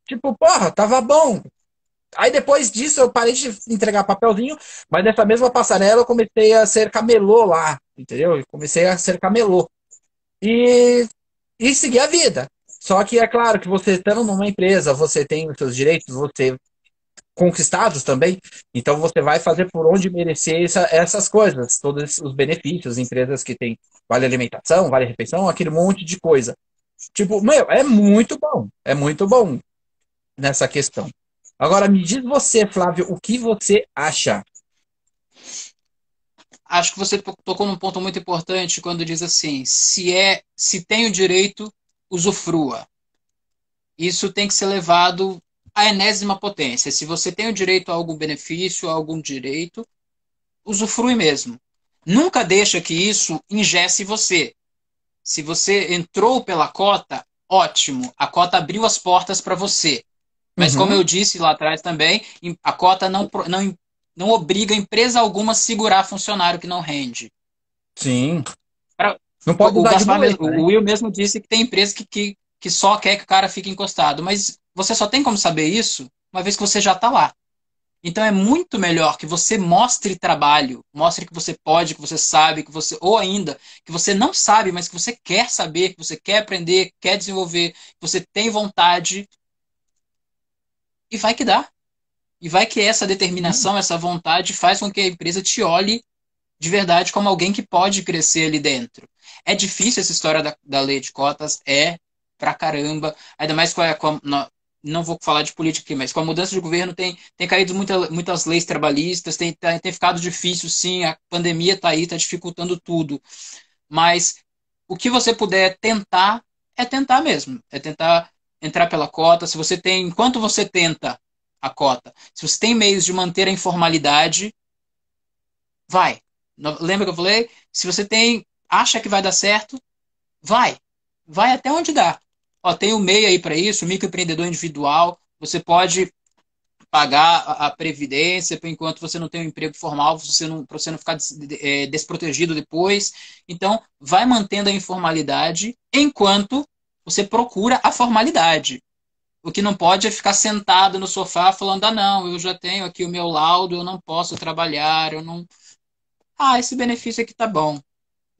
Tipo, porra, tava bom. Aí depois disso eu parei de entregar papelzinho, mas nessa mesma passarela eu comecei a ser camelô lá, entendeu? Eu comecei a ser camelô. E, e seguir a vida. Só que é claro que você estando numa empresa, você tem os seus direitos, você conquistados também, então você vai fazer por onde merecer essa, essas coisas, todos os benefícios, empresas que tem vale alimentação, vale refeição, aquele monte de coisa. Tipo, meu, é muito bom, é muito bom nessa questão. Agora, me diz você, Flávio, o que você acha? Acho que você tocou num ponto muito importante quando diz assim: se é, se tem o direito, usufrua. Isso tem que ser levado à enésima potência. Se você tem o direito a algum benefício, a algum direito, usufrui mesmo. Nunca deixa que isso ingesse você. Se você entrou pela cota, ótimo, a cota abriu as portas para você. Mas, uhum. como eu disse lá atrás também, a cota não, não, não obriga empresa alguma a segurar funcionário que não rende. Sim. Pra, não pode o, Gaspar mesmo, né? o Will mesmo disse que tem empresa que, que, que só quer que o cara fique encostado. Mas você só tem como saber isso uma vez que você já está lá. Então é muito melhor que você mostre trabalho, mostre que você pode, que você sabe, que você ou ainda que você não sabe, mas que você quer saber, que você quer aprender, quer desenvolver, que você tem vontade e vai que dá. E vai que essa determinação, essa vontade faz com que a empresa te olhe de verdade como alguém que pode crescer ali dentro. É difícil essa história da, da lei de cotas, é pra caramba. Ainda mais com a, com a, não vou falar de política aqui, mas com a mudança de governo tem, tem caído muita, muitas leis trabalhistas, tem, tem ficado difícil, sim, a pandemia está aí, está dificultando tudo. Mas o que você puder tentar, é tentar mesmo. É tentar entrar pela cota, se você tem, enquanto você tenta a cota, se você tem meios de manter a informalidade, vai. Lembra que eu falei? Se você tem, acha que vai dar certo, vai. Vai até onde dá. Ó, tem o um meio aí para isso, microempreendedor individual, você pode pagar a, previdência enquanto você não tem um emprego formal, para você não, você não ficar é, desprotegido depois. Então, vai mantendo a informalidade enquanto você procura a formalidade. O que não pode é ficar sentado no sofá falando: ah, não, eu já tenho aqui o meu laudo, eu não posso trabalhar, eu não. ah, esse benefício aqui tá bom.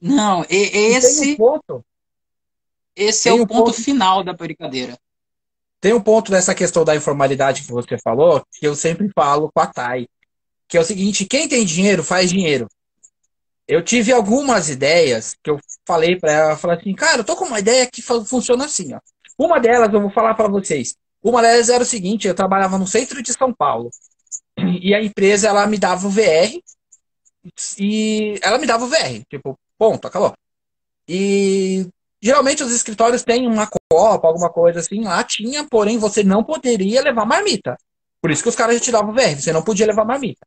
Não, esse. Um ponto. Esse é o um ponto, ponto final da brincadeira. Tem um ponto nessa questão da informalidade que você falou, que eu sempre falo com a Thay, que é o seguinte: quem tem dinheiro faz dinheiro. Eu tive algumas ideias que eu falei para ela, falei assim, cara, eu tô com uma ideia que funciona assim, ó. Uma delas eu vou falar para vocês. Uma delas era o seguinte, eu trabalhava no centro de São Paulo e a empresa ela me dava o VR e ela me dava o VR, tipo, ponto, acabou. E geralmente os escritórios têm uma copa, alguma coisa assim, lá tinha, porém você não poderia levar marmita. Por isso que os caras te davam o VR, você não podia levar marmita.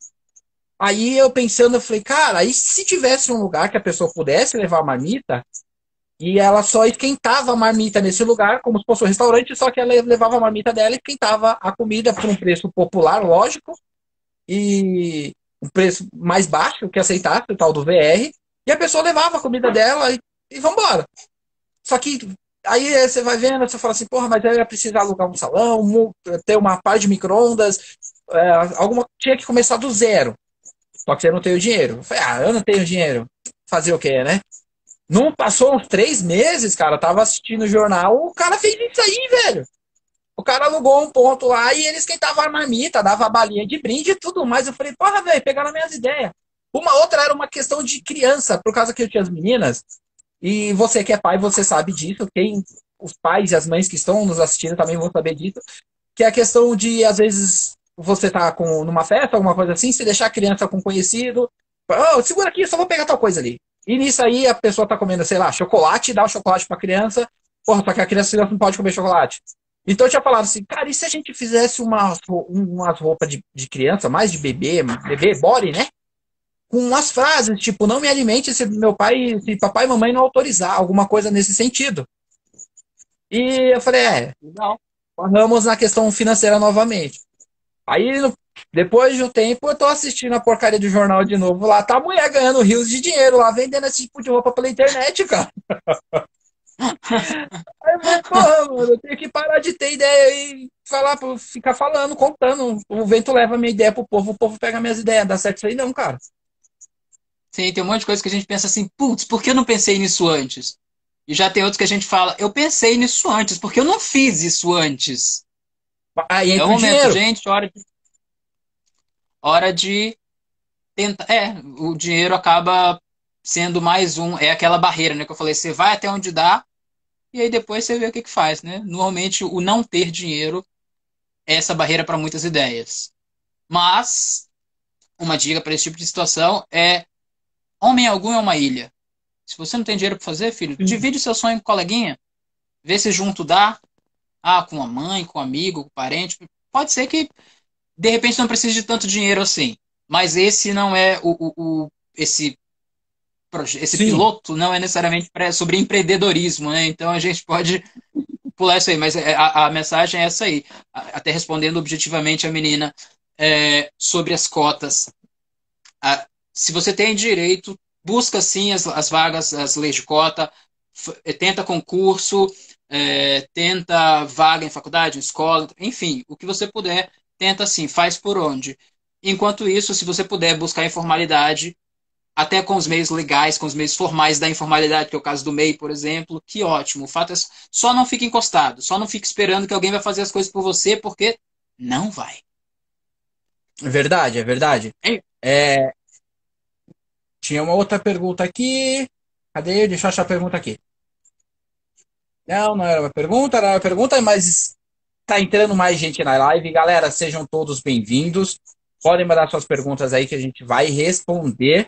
Aí eu pensando, eu falei, cara, aí se tivesse um lugar que a pessoa pudesse levar a marmita, e ela só esquentava a marmita nesse lugar, como se fosse um restaurante, só que ela levava a marmita dela e esquentava a comida por um preço popular, lógico, e um preço mais baixo que aceitasse, o tal do VR, e a pessoa levava a comida dela e, e vambora. Só que aí você vai vendo, você fala assim, porra, mas aí ia precisar alugar um salão, ter uma par de micro-ondas, é, alguma, tinha que começar do zero. Só que você não tem o dinheiro. Eu falei, ah, eu não tenho dinheiro. Fazer o quê, né? Não passou uns três meses, cara. Eu tava assistindo o jornal, o cara fez isso aí, velho. O cara alugou um ponto lá e ele esquentava a marmita, dava a balinha de brinde e tudo mais. Eu falei, porra, velho, pegaram minhas ideias. Uma outra era uma questão de criança, por causa que eu tinha as meninas. E você que é pai, você sabe disso. Quem, os pais e as mães que estão nos assistindo também vão saber disso. Que é a questão de, às vezes, você tá com, numa festa, alguma coisa assim, se deixar a criança com conhecido, oh, segura aqui, só vou pegar tal coisa ali. E nisso aí a pessoa tá comendo, sei lá, chocolate, dá o chocolate pra criança, porra, só que a criança não pode comer chocolate. Então eu tinha falado assim, cara, e se a gente fizesse umas, umas roupas de, de criança, mais de bebê, bebê, body, né? Com umas frases, tipo, não me alimente se meu pai, se papai e mamãe não autorizar, alguma coisa nesse sentido. E eu falei, é, não, vamos na questão financeira novamente. Aí, depois de um tempo, eu tô assistindo a porcaria do jornal de novo lá. Tá a mulher ganhando rios de dinheiro lá, vendendo esse tipo de roupa pela internet, cara. [LAUGHS] Aí eu falei, porra, mano, eu tenho que parar de ter ideia e falar, ficar falando, contando. O vento leva a minha ideia pro povo, o povo pega minhas ideias. Dá certo isso aí não, cara. Sim, tem um monte de coisa que a gente pensa assim, putz, por que eu não pensei nisso antes? E já tem outros que a gente fala, eu pensei nisso antes, porque eu não fiz isso antes. Aí é o momento, dinheiro. gente, hora de, hora de tentar. É, o dinheiro acaba sendo mais um. É aquela barreira, né? Que eu falei, você vai até onde dá e aí depois você vê o que, que faz, né? Normalmente o não ter dinheiro é essa barreira para muitas ideias. Mas uma dica para esse tipo de situação é homem algum é uma ilha. Se você não tem dinheiro para fazer, filho, divide seu sonho com o coleguinha. Vê se junto dá. Ah, com a mãe, com um amigo, com um parente. Pode ser que de repente não precise de tanto dinheiro assim. Mas esse não é o, o, o esse esse Sim. piloto não é necessariamente sobre empreendedorismo, né? Então a gente pode pular isso aí, mas é, a, a mensagem é essa aí. Até respondendo objetivamente a menina é, sobre as cotas. se você tem direito, busca sim as, as vagas, as leis de cota, tenta concurso, é, tenta vaga em faculdade, em escola, enfim, o que você puder, tenta assim, faz por onde. Enquanto isso, se você puder buscar informalidade, até com os meios legais, com os meios formais da informalidade, que é o caso do MEI, por exemplo, que ótimo. O fato é só não fique encostado, só não fique esperando que alguém vai fazer as coisas por você, porque não vai. É verdade, é verdade. É. É... Tinha uma outra pergunta aqui. Cadê? Deixa eu achar a pergunta aqui. Não, não era uma pergunta, era uma pergunta, mas tá entrando mais gente na live. Galera, sejam todos bem-vindos. Podem mandar suas perguntas aí que a gente vai responder.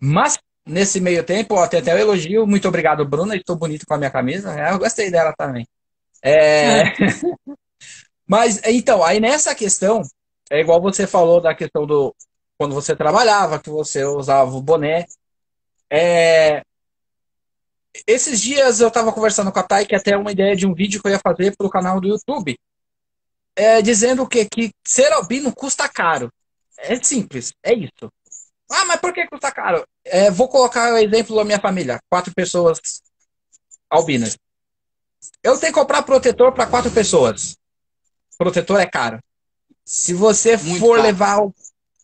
Mas, nesse meio tempo, ó, tem até o um elogio. Muito obrigado, Bruna. Estou bonito com a minha camisa. É, eu gostei dela também. É... [LAUGHS] mas, então, aí nessa questão, é igual você falou da questão do quando você trabalhava, que você usava o boné. É, esses dias eu estava conversando com a Thay que até uma ideia de um vídeo que eu ia fazer para o canal do YouTube, é, dizendo que, que ser albino custa caro. É simples, é isso. Ah, mas por que custa caro? É, vou colocar o exemplo da minha família, quatro pessoas albinas. Eu tenho que comprar protetor para quatro pessoas. Protetor é caro. Se você Muito for caro. levar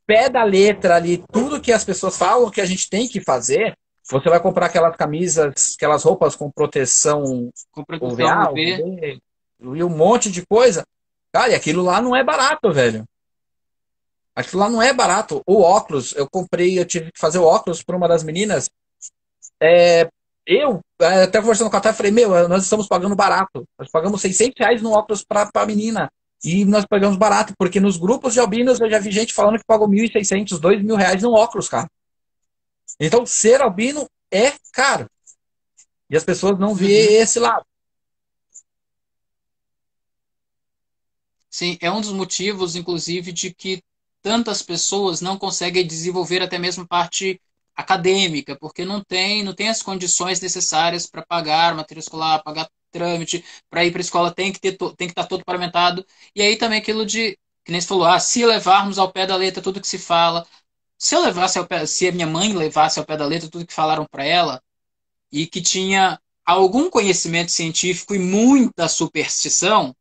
pé da letra ali tudo que as pessoas falam que a gente tem que fazer, você vai comprar aquelas camisas, aquelas roupas com proteção, Com proteção UVA, UV. E um monte de coisa. Cara, e aquilo lá não é barato, velho. Aquilo lá não é barato. O óculos, eu comprei, eu tive que fazer o óculos para uma das meninas. É, eu, é, até conversando com a Tati, falei, meu, nós estamos pagando barato. Nós pagamos 600 reais no óculos para a menina. E nós pagamos barato, porque nos grupos de albinos eu já vi gente falando que pagou 1.600, 2.000 reais no óculos, cara. Então, ser albino é caro. E as pessoas não vê Uhum. esse lado. Sim, é um dos motivos, inclusive, de que tantas pessoas não conseguem desenvolver até mesmo parte acadêmica, porque não tem, não tem as condições necessárias para pagar material escolar, pagar trâmite, para ir para a escola tem que ter, tem que estar todo paramentado. E aí também aquilo de, que nem você falou, ah, se levarmos ao pé da letra tudo que se fala, se eu levasse ao pé, se a minha mãe levasse ao pé da letra tudo que falaram para ela e que tinha algum conhecimento científico e muita superstição,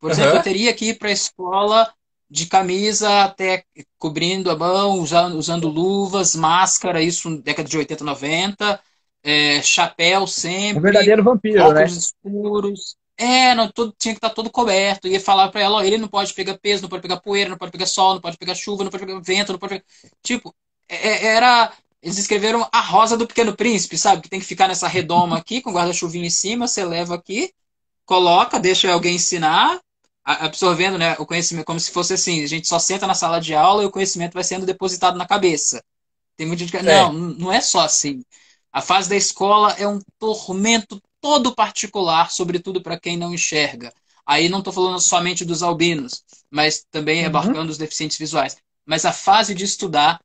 por exemplo, Aham. eu teria que ir para a escola de camisa até cobrindo a mão, usando, usando luvas, máscara, isso na década de 80, 90, é, chapéu Um sempre, verdadeiro vampiro, né? óculos escuros. É, não, tudo, tinha que estar todo coberto. Ia falar para ela, ó, ele não pode pegar peso, não pode pegar poeira, não pode pegar sol, não pode pegar chuva, não pode pegar vento, não pode pegar... Tipo, é- é- era... Eles escreveram a rosa do Pequeno Príncipe, sabe? Que tem que ficar nessa redoma aqui, com guarda-chuvinha em cima, você leva aqui, coloca, deixa alguém ensinar, absorvendo, né, o conhecimento, como se fosse assim, a gente só senta na sala de aula e o conhecimento vai sendo depositado na cabeça. Tem muita gente que... É. Não, não é só assim. A fase da escola é um tormento todo particular, sobretudo para quem não enxerga. Aí não estou falando somente dos albinos, mas também Uhum. abarcando os deficientes visuais. Mas a fase de estudar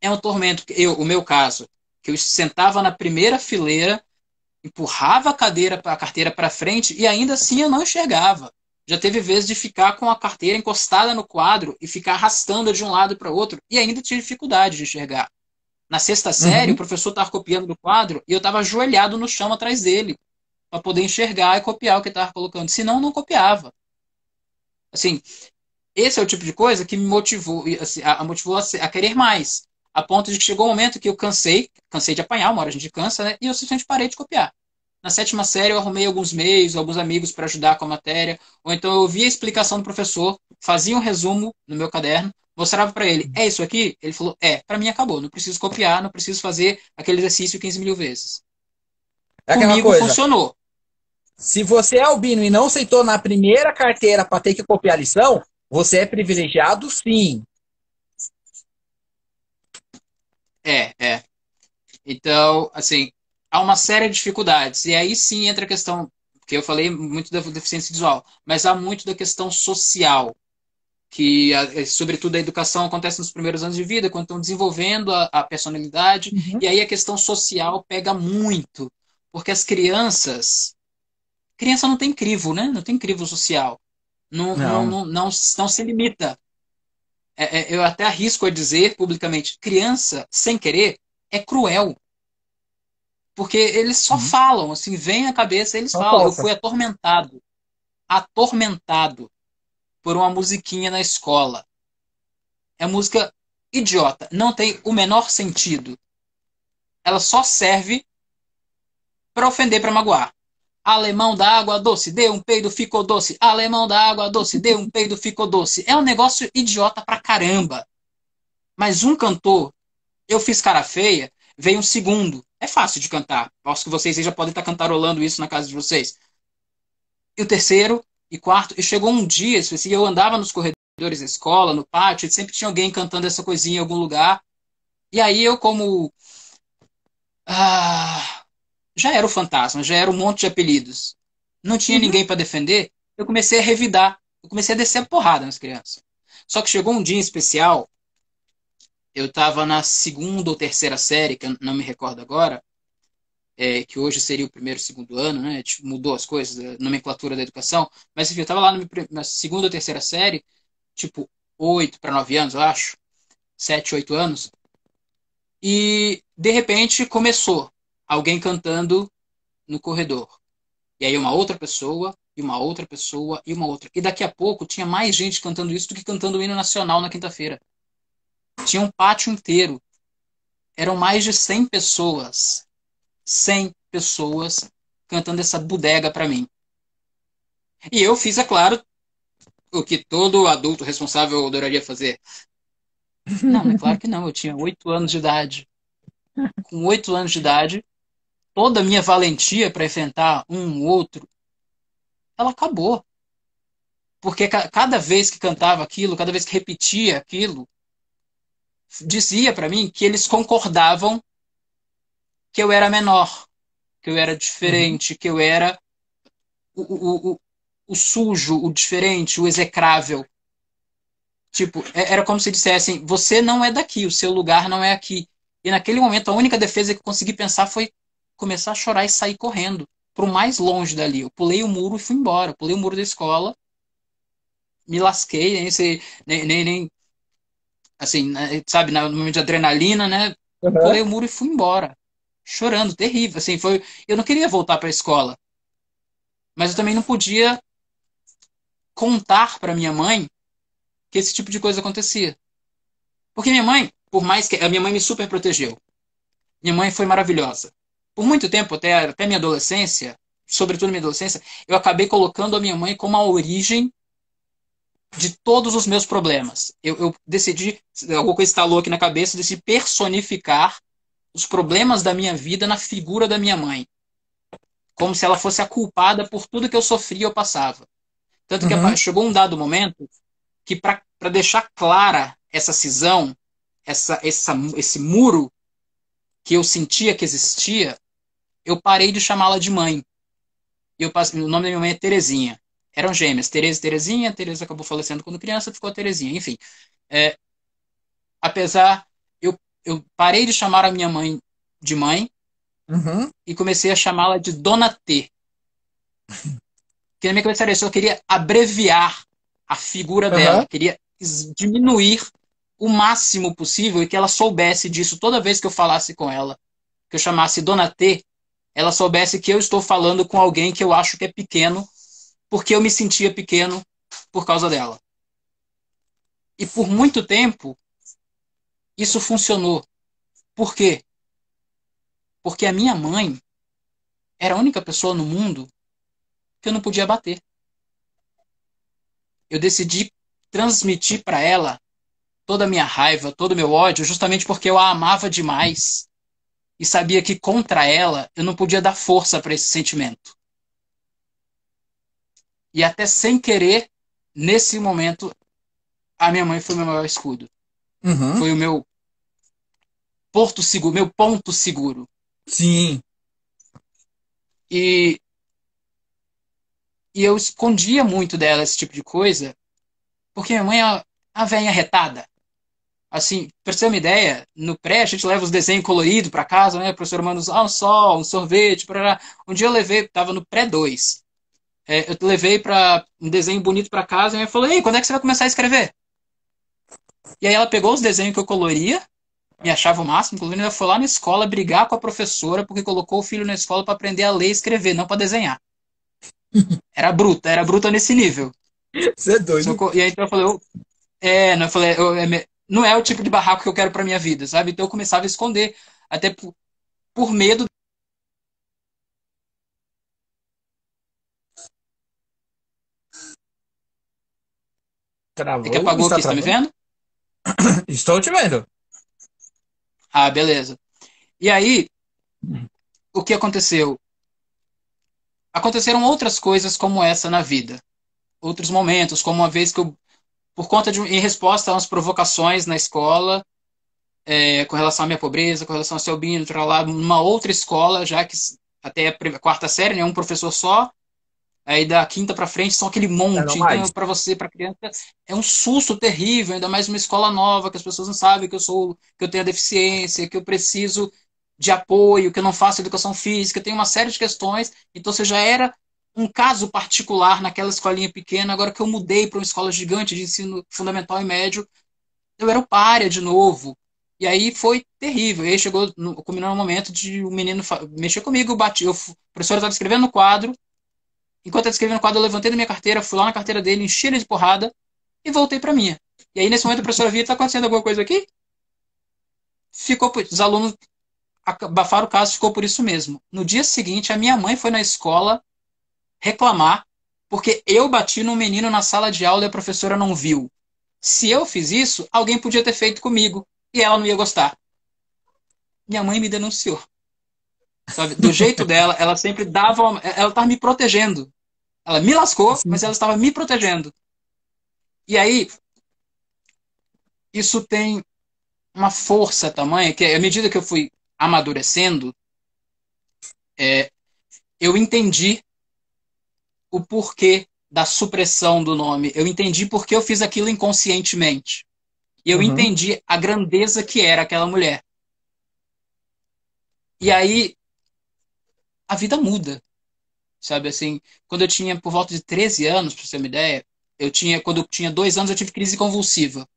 é um tormento. Eu, o meu caso, que eu sentava na primeira fileira, empurrava a cadeira, a carteira para frente e ainda assim eu não enxergava. Já teve vezes de ficar com a carteira encostada no quadro e ficar arrastando de um lado para o outro e ainda tinha dificuldade de enxergar. Na sexta série, Uhum. o professor estava copiando do quadro e eu estava ajoelhado no chão atrás dele para poder enxergar e copiar o que estava colocando. Senão, não copiava. Assim, esse é o tipo de coisa que me motivou, assim, a, a motivou a, a querer mais. A ponto de que chegou um momento que eu cansei, cansei de apanhar, uma hora a gente cansa, né? E eu simplesmente parei de copiar. Na sétima série, eu arrumei alguns meios, alguns amigos para ajudar com a matéria, ou então eu ouvia a explicação do professor, fazia um resumo no meu caderno, mostrava para ele, é isso aqui? Ele falou, é, para mim acabou, não preciso copiar, não preciso fazer aquele exercício 15 mil vezes. É Comigo coisa. funcionou. Se você é albino e não aceitou na primeira carteira para ter que copiar a lição, você é privilegiado, sim. É, é. Então, assim, há uma série de dificuldades. E aí sim entra a questão, que eu falei muito da deficiência visual, mas há muito da questão social, que, a- sobretudo, a educação acontece nos primeiros anos de vida, quando estão desenvolvendo a, a personalidade, e aí a questão social pega muito, porque as crianças. Criança não tem crivo, né? Não tem crivo social. Não, não. Não. Não, não, não se limita. É, é, eu até arrisco a dizer publicamente: criança, sem querer, é cruel. Porque eles só Uhum. falam, assim, vem à cabeça, eles Só falam. Eu falta. fui atormentado. Atormentado por uma musiquinha na escola. É música idiota, não tem o menor sentido. Ela só serve para ofender, para magoar. Alemão da água doce, deu um peido, ficou doce. Alemão da água doce, deu um peido, ficou doce. É um negócio idiota pra caramba. Mas um cantor, eu fiz cara feia, veio um segundo. É fácil de cantar. Acho que vocês já podem estar cantarolando isso na casa de vocês. E o terceiro e quarto. E chegou um dia, eu andava nos corredores da escola, no pátio, e sempre tinha alguém cantando essa coisinha em algum lugar. E aí eu, como. Ah, já era o fantasma, já era um monte de apelidos. Não tinha Uhum. ninguém para defender. Eu comecei a revidar. Eu comecei a descer a porrada nas crianças. Só que chegou um dia em especial. Eu estava na segunda ou terceira série, que eu não me recordo agora, é, que hoje seria o primeiro, segundo ano, né? Tipo, mudou as coisas, a nomenclatura da educação. Mas enfim, eu estava lá na, na segunda ou terceira série, tipo, oito para nove anos, eu acho. Sete, oito anos. E de repente começou alguém cantando no corredor. E aí uma outra pessoa, e uma outra pessoa, e uma outra. E daqui a pouco tinha mais gente cantando isso do que cantando o hino nacional na quinta-feira. Tinha um pátio inteiro. Eram mais de 100 pessoas. 100 pessoas cantando essa bodega para mim. E eu fiz, é claro, o que todo adulto responsável adoraria fazer. Não, é claro que não. Eu tinha oito anos de idade. Com oito anos de idade, toda a minha valentia para enfrentar um outro, ela acabou. Porque cada vez que cantava aquilo, cada vez que repetia aquilo, dizia para mim que eles concordavam que eu era menor, que eu era diferente, uhum. que eu era o, o, o, o sujo, o diferente, o execrável. Tipo, é, era como se dissessem: você não é daqui, o seu lugar não é aqui. E naquele momento, a única defesa que eu consegui pensar foi começar a chorar e sair correndo para o mais longe dali. Eu pulei o muro e fui embora. Eu pulei o muro da escola, me lasquei, nem sei, nem, nem, nem assim, né, sabe, no momento de adrenalina, né? Uhum. Pulei o muro e fui embora, chorando, terrível. Assim, foi. Eu não queria voltar para a escola, mas eu também não podia contar para minha mãe que esse tipo de coisa acontecia. Porque minha mãe, por mais que a minha mãe me super protegeu, minha mãe foi maravilhosa. Por muito tempo, até, até minha adolescência, sobretudo minha adolescência, eu acabei colocando a minha mãe como a origem de todos os meus problemas. Eu, eu decidi, alguma coisa instalou aqui na cabeça, decidi personificar os problemas da minha vida na figura da minha mãe. Como se ela fosse a culpada por tudo que eu sofria ou passava. Tanto que uhum. chegou um dado momento que, para deixar clara essa cisão, essa, essa, esse muro que eu sentia que existia, eu parei de chamá-la de mãe. Eu, o nome da minha mãe é Terezinha. Eram gêmeas, Tereza e Terezinha. Tereza acabou falecendo quando criança, ficou a Terezinha. Enfim, é, apesar, eu, eu parei de chamar a minha mãe de mãe uhum. e comecei a chamá-la de Dona T. que na minha cabeça era isso, eu queria abreviar a figura uhum. dela, queria diminuir o máximo possível e que ela soubesse disso toda vez que eu falasse com ela, que eu chamasse Dona T, ela soubesse que eu estou falando com alguém que eu acho que é pequeno, porque eu me sentia pequeno por causa dela. E por muito tempo, isso funcionou. Por quê? Porque a minha mãe era a única pessoa no mundo que eu não podia bater. Eu decidi transmitir para ela toda a minha raiva, todo o meu ódio, justamente porque eu a amava demais e sabia que contra ela eu não podia dar força para esse sentimento. E até sem querer, nesse momento, a minha mãe foi o meu maior escudo. Uhum. Foi o meu porto seguro, meu ponto seguro. Sim. E e eu escondia muito dela esse tipo de coisa, porque minha mãe é uma velha retada. Assim, pra você ter uma ideia, no pré a gente leva os desenhos coloridos para casa, né? O professor manda ah, um sol, um sorvete, para Um dia eu levei, tava no pré 2. É, eu levei para um desenho bonito para casa e ela falou: Ei, quando é que você vai começar a escrever? E aí ela pegou os desenhos que eu coloria, me achava o máximo, inclusive ela foi lá na escola brigar com a professora porque colocou o filho na escola para aprender a ler e escrever, não para desenhar. [LAUGHS] Era bruta, era bruta nesse nível. Você é doido. E aí então eu falei, eu, é, não, eu falei, eu, é, não é o tipo de barraco que eu quero pra minha vida, sabe? Então eu começava a esconder, até por, por medo. Travou, que apagou aqui, está me vendo? [COUGHS] Estou te vendo. Ah, beleza. E aí, o que aconteceu? aconteceram outras coisas como essa na vida. Outros momentos, como uma vez que eu, por conta de, em resposta a umas provocações na escola, é, com relação à minha pobreza, com relação ao seu albino, lá, numa outra escola, já que até a quarta série, né, um professor só, aí da quinta para frente são aquele monte. Então, para você, para criança, é um susto terrível, ainda mais uma escola nova, que as pessoas não sabem que eu sou, que eu tenho a deficiência, que eu preciso de apoio, que eu não faço educação física, tem uma série de questões. Então você já era um caso particular naquela escolinha pequena, agora que eu mudei para uma escola gigante de ensino fundamental e médio, eu era o párea de novo. E aí foi terrível. E aí chegou, no, culminou no momento de o menino mexer comigo, bati, eu, o professor estava escrevendo no quadro. Enquanto eu escrevendo no quadro, eu levantei da minha carteira, fui lá na carteira dele, enchi ele de porrada e voltei para minha. E aí nesse momento a professora via, está acontecendo alguma coisa aqui? ficou os alunos abafaram o caso, ficou por isso mesmo. No dia seguinte, a minha mãe foi na escola reclamar porque eu bati num menino na sala de aula e a professora não viu. Se eu fiz isso, alguém podia ter feito comigo e ela não ia gostar. Minha mãe me denunciou. Sabe? Do jeito [LAUGHS] dela, ela sempre dava. Ela estava me protegendo. Ela me lascou, mas ela estava me protegendo. E aí, isso tem uma força tamanha que, à medida que eu fui amadurecendo, é, eu entendi o porquê da supressão do nome. Eu entendi porque eu fiz aquilo inconscientemente. E eu uhum. entendi a grandeza que era aquela mulher. E aí a vida muda. Sabe assim, quando eu tinha por volta de 13 anos, para você ter uma ideia, eu tinha quando eu tinha dois anos eu tive crise convulsiva.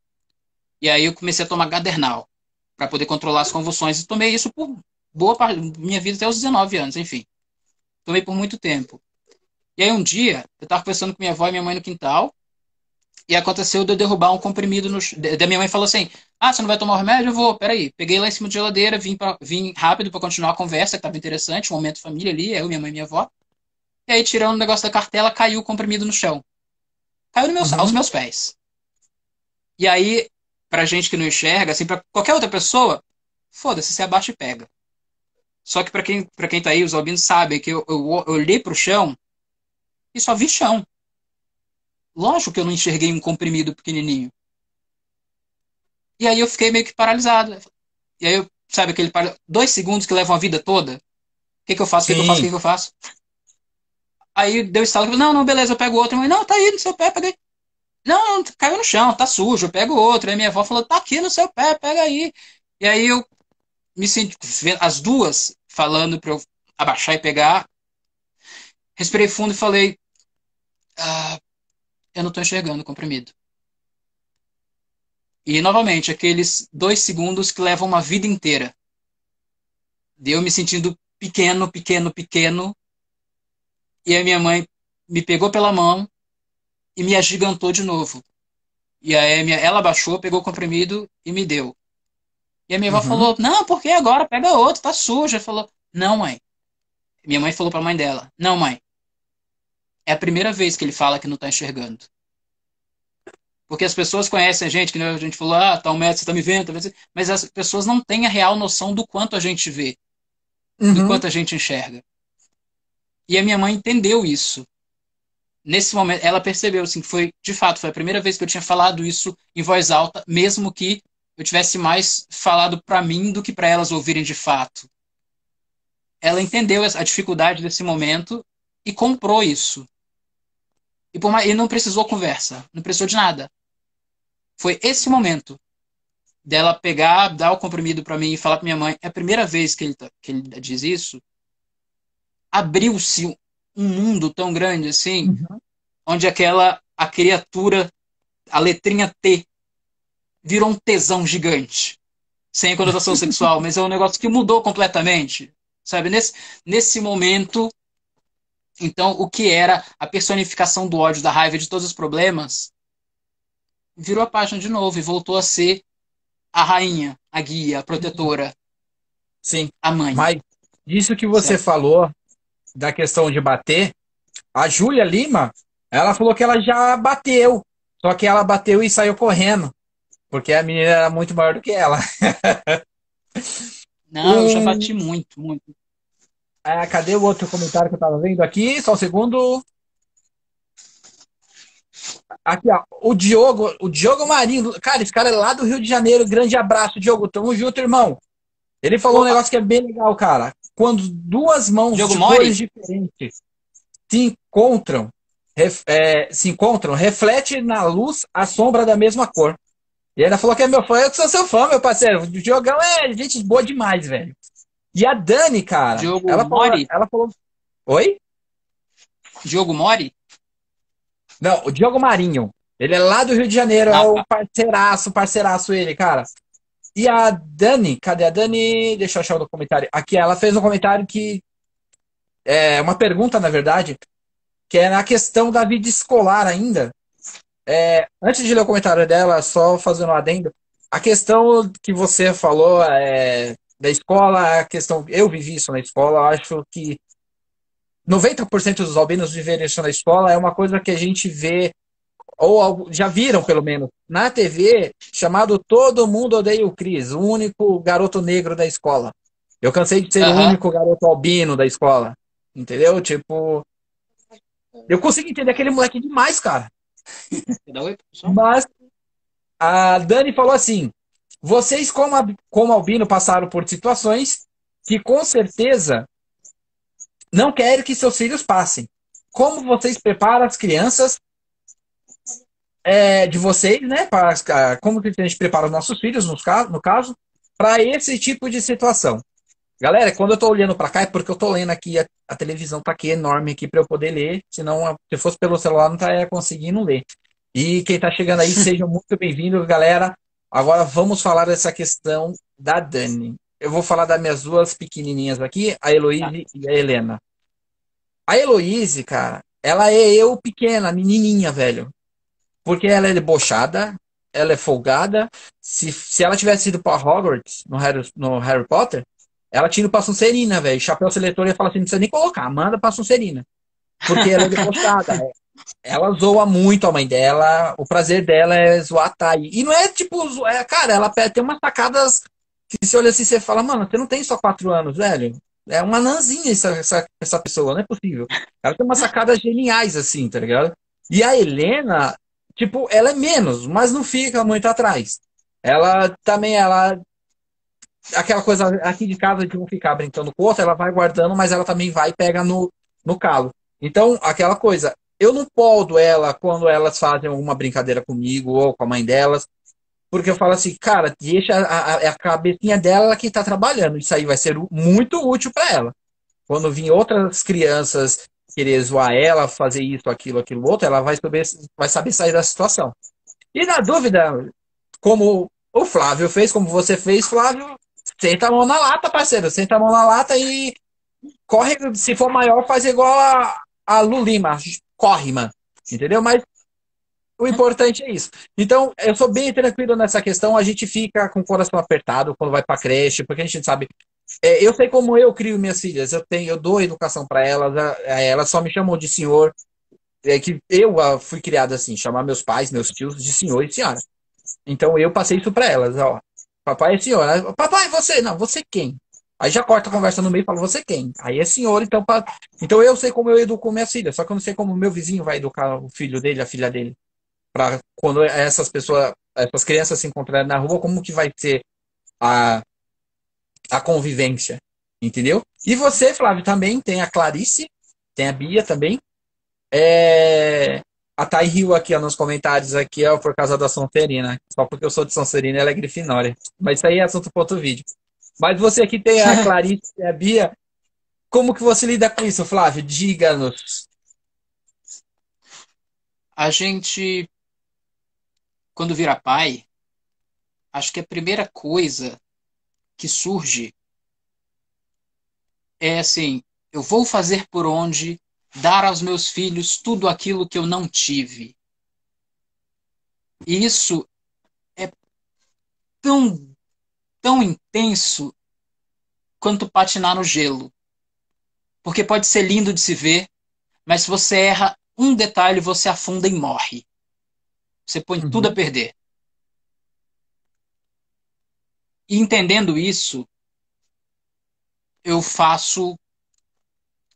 E aí eu comecei a tomar Gadernal para poder controlar as convulsões e tomei isso por boa parte da minha vida até os 19 anos, enfim. Tomei por muito tempo. E aí um dia, eu estava conversando com minha avó e minha mãe no quintal, e aconteceu de eu derrubar um comprimido no. Da minha mãe falou assim: Ah, você não vai tomar o remédio? Eu vou, peraí. Peguei lá em cima da geladeira, vim, pra, vim rápido para continuar a conversa, que estava interessante, um momento família ali, eu, minha mãe e minha avó. E aí, tirando o negócio da cartela, caiu o comprimido no chão. Caiu no meu, uhum. aos meus pés. E aí, pra gente que não enxerga, assim, pra qualquer outra pessoa, foda-se, você abaixa e pega. Só que para quem, pra quem tá aí, os albinos sabem que eu, eu, eu olhei pro chão só vi chão. Lógico que eu não enxerguei um comprimido pequenininho. E aí eu fiquei meio que paralisado. E aí eu, sabe, aquele dois segundos que levam a vida toda? O que, que eu faço? O que, que, eu faço? O que, que eu faço? Aí deu estalo que não, não, beleza, eu pego outro. Falei, não, tá aí no seu pé, peguei. Não, caiu no chão, tá sujo, eu pego outro. Aí minha avó falou, tá aqui no seu pé, pega aí. E aí eu me senti, as duas falando pra eu abaixar e pegar. Respirei fundo e falei, ah, eu não estou enxergando o comprimido. E, novamente, aqueles dois segundos que levam uma vida inteira. De eu me sentindo pequeno, pequeno, pequeno. E a minha mãe me pegou pela mão e me agigantou de novo. E aí minha, ela baixou, pegou o comprimido e me deu. E a minha avó uhum. falou: Não, por que agora? Pega outro, tá suja. Falou: Não, mãe. Minha mãe falou pra mãe dela: Não, mãe. É a primeira vez que ele fala que não tá enxergando. Porque as pessoas conhecem a gente, que a gente falou, ah, tá um metro, você tá me vendo, tá mas as pessoas não têm a real noção do quanto a gente vê, uhum. do quanto a gente enxerga. E a minha mãe entendeu isso. Nesse momento, ela percebeu, assim, que foi, de fato, foi a primeira vez que eu tinha falado isso em voz alta, mesmo que eu tivesse mais falado para mim do que para elas ouvirem de fato. Ela entendeu a dificuldade desse momento e comprou isso. E, por mais, e não precisou conversa, não precisou de nada. Foi esse momento dela pegar, dar o comprimido para mim e falar para minha mãe, é a primeira vez que ele, tá, que ele diz isso, abriu-se um mundo tão grande assim, uhum. onde aquela a criatura, a letrinha T, virou um tesão gigante. Sem conotação sexual, [LAUGHS] mas é um negócio que mudou completamente. Sabe? Nesse, nesse momento, então, o que era a personificação do ódio, da raiva, de todos os problemas, virou a página de novo e voltou a ser a rainha, a guia, a protetora. Sim. A mãe. Mas isso que você certo. falou da questão de bater, a Júlia Lima, ela falou que ela já bateu. Só que ela bateu e saiu correndo. Porque a menina era muito maior do que ela. [LAUGHS] Não, um... eu já bati muito, muito. É, cadê o outro comentário que eu tava vendo aqui? Só um segundo. Aqui, ó. O Diogo, o Diogo Marinho. Cara, esse cara é lá do Rio de Janeiro. Grande abraço, Diogo. Tamo junto, irmão. Ele falou um negócio que é bem legal, cara. Quando duas mãos Diogo de Mori? cores diferentes se encontram, ref, é, se encontram, reflete na luz a sombra da mesma cor. E ele falou que é meu fã. Eu sou seu fã, meu parceiro. O Diogão é gente boa demais, velho. E a Dani, cara. Diogo ela Mori? Falou, ela falou. Oi? Diogo Mori? Não, o Diogo Marinho. Ele é lá do Rio de Janeiro, ah, é o tá. parceiraço, parceiraço ele, cara. E a Dani, cadê a Dani? Deixa eu achar o comentário. Aqui, ela fez um comentário que. É uma pergunta, na verdade, que é na questão da vida escolar ainda. É, antes de ler o comentário dela, só fazendo um adendo. a questão que você falou é, da escola, a questão. Eu vivi isso na escola, acho que 90% dos albinos viverem isso na escola é uma coisa que a gente vê, ou já viram pelo menos, na TV, chamado Todo Mundo Odeia o Cris, o único garoto negro da escola. Eu cansei de ser uhum. o único garoto albino da escola. Entendeu? Tipo. Eu consigo entender aquele moleque demais, cara. Mas a Dani falou assim: vocês, como, como albino, passaram por situações que com certeza não querem que seus filhos passem. Como vocês preparam as crianças é, de vocês, né? Para, como que a gente prepara os nossos filhos, no caso, no caso para esse tipo de situação? Galera, quando eu estou olhando para cá é porque eu estou lendo aqui, a, a televisão está aqui enorme aqui para eu poder ler, senão se fosse pelo celular não estaria conseguindo ler. E quem está chegando aí, [LAUGHS] sejam muito bem-vindos, galera. Agora vamos falar dessa questão da Dani. Eu vou falar das minhas duas pequenininhas aqui, a Heloíse tá. e a Helena. A Heloíse, cara, ela é eu pequena, menininha, velho. Porque ela é debochada, ela é folgada. Se, se ela tivesse ido para Hogwarts, no Harry, no Harry Potter, ela tinha ido pra Sonserina, velho. Chapéu seletor ia falar assim: não precisa nem colocar, manda pra Sonserina. Porque ela é [LAUGHS] debochada. Ela zoa muito a mãe dela, o prazer dela é zoar a Thay. E não é tipo, é, cara, ela tem umas sacadas que você olha assim você fala, mano, você não tem só quatro anos, velho. É uma nanzinha essa, essa, essa pessoa, não é possível. Ela tem umas sacadas geniais, assim, tá ligado? E a Helena, tipo, ela é menos, mas não fica muito atrás. Ela também, ela. Aquela coisa aqui de casa de um ficar brincando com o outro, ela vai guardando, mas ela também vai e pega no, no calo. Então, aquela coisa, eu não podo ela quando elas fazem alguma brincadeira comigo ou com a mãe delas, porque eu falo assim, cara, deixa a, a, a cabecinha dela que está trabalhando. Isso aí vai ser muito útil para ela. Quando vir outras crianças querer zoar ela, fazer isso, aquilo, aquilo, outro, ela vai saber, vai saber sair da situação. E na dúvida, como o Flávio fez, como você fez, Flávio, senta a mão na lata, parceiro. Senta a mão na lata e corre. Se for maior, faz igual a, a Lulima corre, mano. Entendeu? Mas o importante é isso. Então, eu sou bem tranquilo nessa questão. A gente fica com o coração apertado quando vai pra creche, porque a gente sabe. É, eu sei como eu crio minhas filhas. Eu tenho, eu dou educação para elas. Elas só me chamam de senhor. É que eu ah, fui criado assim, chamar meus pais, meus tios de senhor e senhora. Então eu passei isso para elas, ó. Papai é senhor. Papai, você não, você quem? Aí já corta a conversa no meio e fala, você quem? Aí é senhor, então. Pra... Então eu sei como eu educo minha filha, só que eu não sei como o meu vizinho vai educar o filho dele, a filha dele. Para quando essas pessoas, essas crianças se encontrarem na rua, como que vai ser a, a convivência? Entendeu? E você, Flávio, também tem a Clarice, tem a Bia também. É... A Thay riu aqui ó, nos comentários aqui, ó, por causa da Sonserina. Só porque eu sou de Sonserina, ela é Grifinória. Mas isso aí é assunto outro vídeo. Mas você aqui tem a [LAUGHS] Clarice e a Bia. Como que você lida com isso, Flávio? Diga-nos. A gente, quando vira pai, acho que a primeira coisa que surge é assim: eu vou fazer por onde dar aos meus filhos tudo aquilo que eu não tive. E isso é tão tão intenso quanto patinar no gelo. Porque pode ser lindo de se ver, mas se você erra um detalhe, você afunda e morre. Você põe uhum. tudo a perder. E entendendo isso, eu faço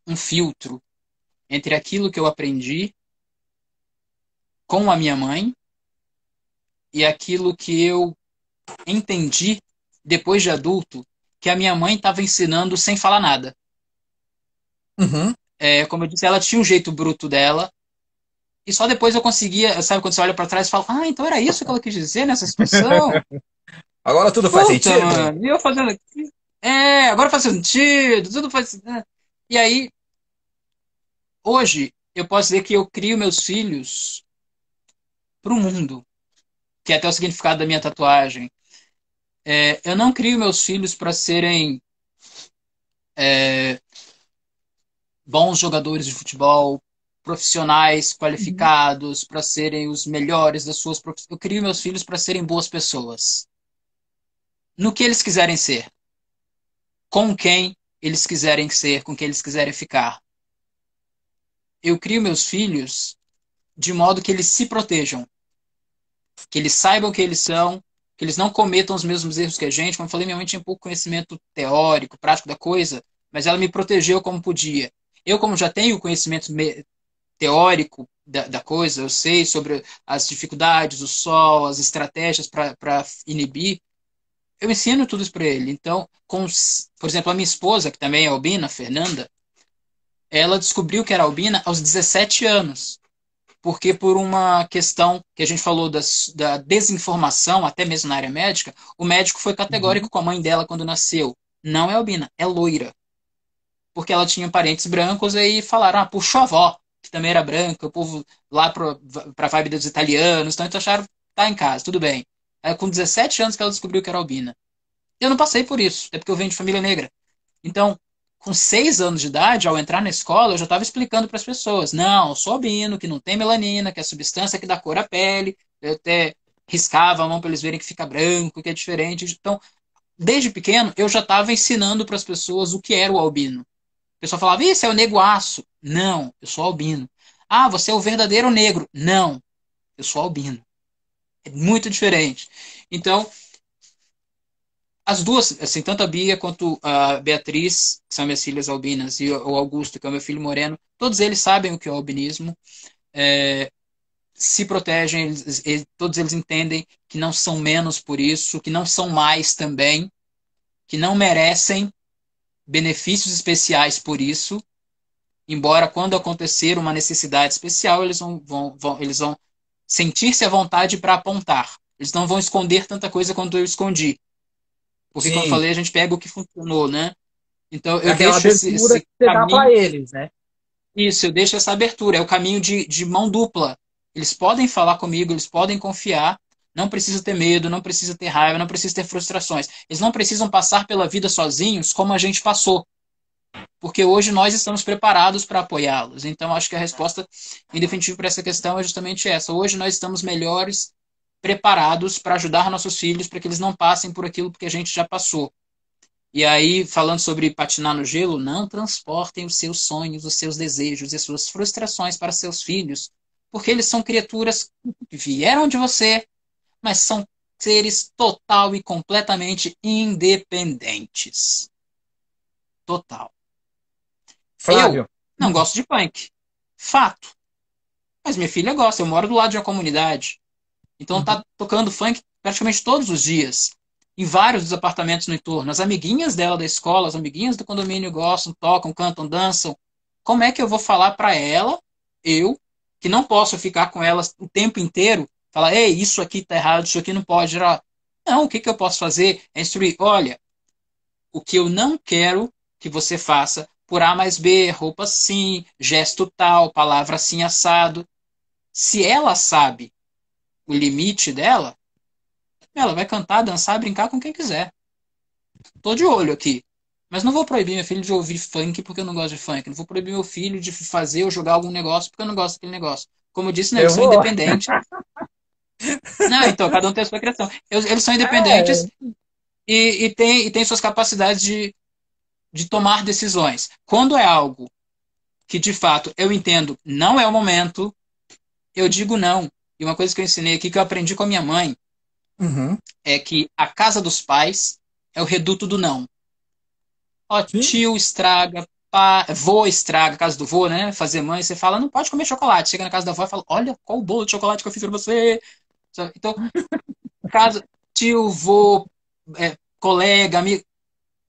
um filtro entre aquilo que eu aprendi com a minha mãe e aquilo que eu entendi depois de adulto, que a minha mãe estava ensinando sem falar nada. Uhum. É, como eu disse, ela tinha um jeito bruto dela. E só depois eu conseguia, sabe, quando você olha para trás e fala, ah, então era isso que ela quis dizer nessa situação. [LAUGHS] agora tudo Puta, faz sentido. Mano, e eu fazendo aqui. É, agora faz sentido, tudo faz. Né? E aí, hoje, eu posso dizer que eu crio meus filhos para o mundo, que é até o significado da minha tatuagem. É, eu não crio meus filhos para serem é, bons jogadores de futebol, profissionais qualificados, uhum. para serem os melhores das suas profissões. Eu crio meus filhos para serem boas pessoas. no que eles quiserem ser, com quem eles quiserem ser, com quem eles quiserem ficar. Eu crio meus filhos de modo que eles se protejam, que eles saibam que eles são, que eles não cometam os mesmos erros que a gente. Como eu falei, minha mãe tinha pouco conhecimento teórico, prático da coisa, mas ela me protegeu como podia. Eu, como já tenho conhecimento teórico da, da coisa, eu sei sobre as dificuldades, o sol, as estratégias para inibir, eu ensino tudo isso para ele. Então, com, por exemplo, a minha esposa, que também é albina, Fernanda, ela descobriu que era albina aos 17 anos. Porque por uma questão que a gente falou das, da desinformação, até mesmo na área médica, o médico foi categórico uhum. com a mãe dela quando nasceu. Não é albina, é loira. Porque ela tinha parentes brancos e falaram, ah, puxou a avó, que também era branca, o povo lá para a vibe dos italianos, então, então acharam, tá em casa, tudo bem. É com 17 anos que ela descobriu que era albina. Eu não passei por isso, é porque eu venho de família negra. Então, com 6 anos de idade, ao entrar na escola, eu já estava explicando para as pessoas: não, sou albino, que não tem melanina, que é a substância que dá cor à pele. Eu até riscava a mão para eles verem que fica branco, que é diferente. Então, desde pequeno, eu já estava ensinando para as pessoas o que era o albino. O pessoal falava: isso é o neguaço. Não, eu sou albino. Ah, você é o verdadeiro negro. Não, eu sou albino. É muito diferente. Então, as duas, assim, tanto a Bia quanto a Beatriz, que são minhas filhas albinas, e o Augusto, que é o meu filho moreno, todos eles sabem o que é o albinismo, é, se protegem, eles, eles, todos eles entendem que não são menos por isso, que não são mais também, que não merecem benefícios especiais por isso, embora quando acontecer uma necessidade especial, eles vão, vão, vão eles vão sentir-se à vontade para apontar. Eles não vão esconder tanta coisa quanto eu escondi. Porque, Sim. como eu falei, a gente pega o que funcionou, né? Então, eu é deixo esse, esse que você caminho... dá eles, né? Isso, eu deixo essa abertura. É o caminho de, de mão dupla. Eles podem falar comigo, eles podem confiar. Não precisa ter medo, não precisa ter raiva, não precisa ter frustrações. Eles não precisam passar pela vida sozinhos como a gente passou. Porque hoje nós estamos preparados para apoiá-los. Então, acho que a resposta, em definitivo, para essa questão é justamente essa. Hoje nós estamos melhores preparados para ajudar nossos filhos para que eles não passem por aquilo que a gente já passou. E aí, falando sobre patinar no gelo, não transportem os seus sonhos, os seus desejos e as suas frustrações para seus filhos, porque eles são criaturas que vieram de você, mas são seres total e completamente independentes. Total. Flávio. Eu não gosto de punk. Fato. Mas minha filha gosta, eu moro do lado de uma comunidade. Então uhum. tá tocando funk praticamente todos os dias. Em vários dos apartamentos no entorno. As amiguinhas dela da escola, as amiguinhas do condomínio gostam, tocam, cantam, dançam. Como é que eu vou falar para ela, eu, que não posso ficar com elas o tempo inteiro, falar, ei, isso aqui tá errado, isso aqui não pode. Não, o que, que eu posso fazer? É instruir, olha, o que eu não quero que você faça por A mais B, roupa assim, gesto tal, palavra assim assado. Se ela sabe o limite dela, ela vai cantar, dançar, brincar com quem quiser. Tô de olho aqui. Mas não vou proibir meu filho de ouvir funk porque eu não gosto de funk. Não vou proibir meu filho de fazer ou jogar algum negócio porque eu não gosto daquele negócio. Como eu disse, né, eles eu independentes. [LAUGHS] não, então, cada um tem a sua criação. Eles são independentes é. e, e, tem, e tem suas capacidades de, de tomar decisões. Quando é algo que, de fato, eu entendo não é o momento, eu digo não. E uma coisa que eu ensinei aqui, que eu aprendi com a minha mãe, uhum. é que a casa dos pais é o reduto do não. Ó, Sim. tio estraga, pá, vô estraga, casa do vô, né? Fazer mãe, você fala, não pode comer chocolate. Chega na casa da avó e fala, olha qual o bolo de chocolate que eu fiz pra você. Então, [LAUGHS] casa, tio, vô, é, colega, amigo,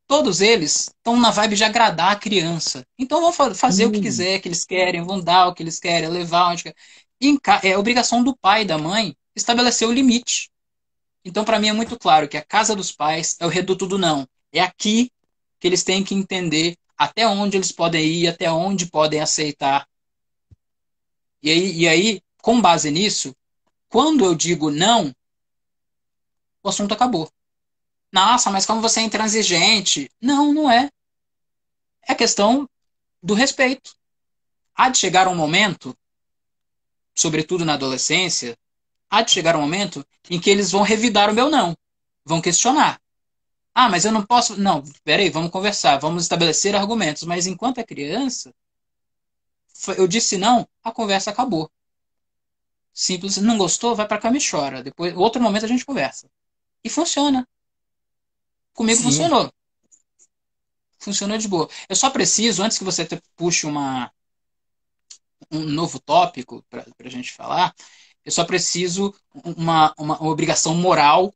todos eles estão na vibe de agradar a criança. Então vão fazer hum. o que quiser, que eles querem, vão dar o que eles querem, levar onde quer é obrigação do pai e da mãe estabelecer o limite. Então, para mim, é muito claro que a casa dos pais é o reduto do não. É aqui que eles têm que entender até onde eles podem ir, até onde podem aceitar. E aí, e aí com base nisso, quando eu digo não, o assunto acabou. Nossa, mas como você é intransigente? Não, não é. É questão do respeito. Há de chegar um momento sobretudo na adolescência, há de chegar um momento em que eles vão revidar o meu não, vão questionar. Ah, mas eu não posso. Não, peraí, vamos conversar, vamos estabelecer argumentos. Mas enquanto é criança, eu disse não, a conversa acabou. Simples, não gostou, vai para cama e chora. Depois, outro momento a gente conversa. E funciona. Comigo Sim. funcionou. Funcionou de boa. Eu só preciso, antes que você puxe uma, um novo tópico para a gente falar, eu só preciso uma, uma, uma obrigação moral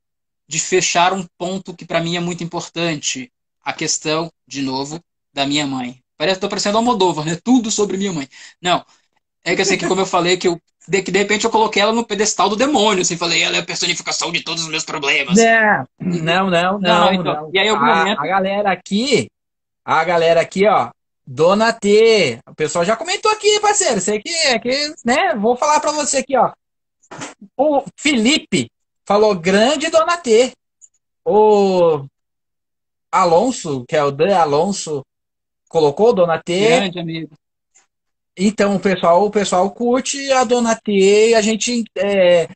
de fechar um ponto que para mim é muito importante. A questão, de novo, da minha mãe. Parece que estou parecendo Almodóvar, né? Tudo sobre minha mãe. Não. É que assim, que como eu falei, que eu de, que de repente eu coloquei ela no pedestal do demônio, assim, falei, ela é a personificação de todos os meus problemas. Não, não, não, não. não, então. não. E aí, algum a, momento... a galera aqui, a galera aqui, ó, Dona T, o pessoal já comentou aqui, parceiro, sei que, é que, né, vou falar para você aqui, ó. O Felipe falou grande Dona T. O Alonso, que é o Dan Alonso, colocou Dona T. Grande amigo. Então o pessoal, o pessoal curte a Dona T e a gente. É...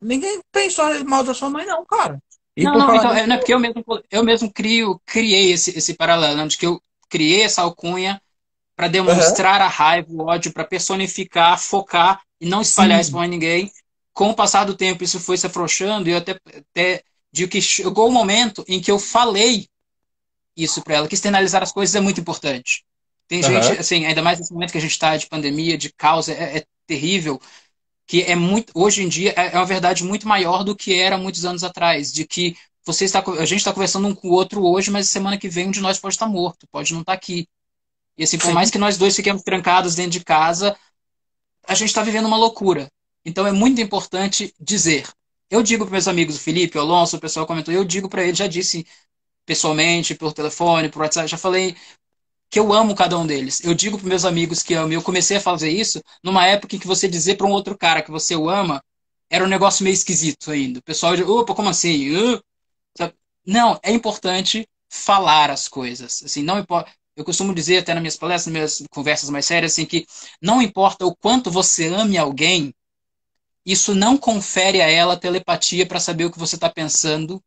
Ninguém pensou mal da sua mãe, não, cara. E não, não, então, é, não é porque eu mesmo, eu mesmo crio, criei esse, esse paralelo, de que eu criei essa alcunha para demonstrar uhum. a raiva, o ódio, para personificar, focar e não espalhar Sim. isso para ninguém. Com o passar do tempo, isso foi se afrouxando e eu até, até digo que chegou o um momento em que eu falei isso para ela, que externalizar as coisas é muito importante. Tem uhum. gente, assim, ainda mais nesse momento que a gente está de pandemia, de causa, é, é, terrível, que é muito, hoje em dia, é, é uma verdade muito maior do que era muitos anos atrás, de que você está, a gente está conversando um com o outro hoje, mas semana que vem um de nós pode estar morto, pode não estar aqui. E assim, por mais que nós dois fiquemos trancados dentro de casa, a gente está vivendo uma loucura. Então é muito importante dizer. Eu digo para meus amigos, o Felipe, o Alonso, o pessoal comentou, eu digo para ele, já disse pessoalmente, por telefone, por WhatsApp, já falei que eu amo cada um deles. Eu digo para meus amigos que amo. Eu comecei a fazer isso numa época em que você dizer para um outro cara que você o ama era um negócio meio esquisito ainda. O pessoal opa, como assim? Uh? Não, é importante falar as coisas. Assim, não importa. Eu costumo dizer até nas minhas palestras, nas minhas conversas mais sérias, assim, que não importa o quanto você ame alguém, isso não confere a ela telepatia para saber o que você está pensando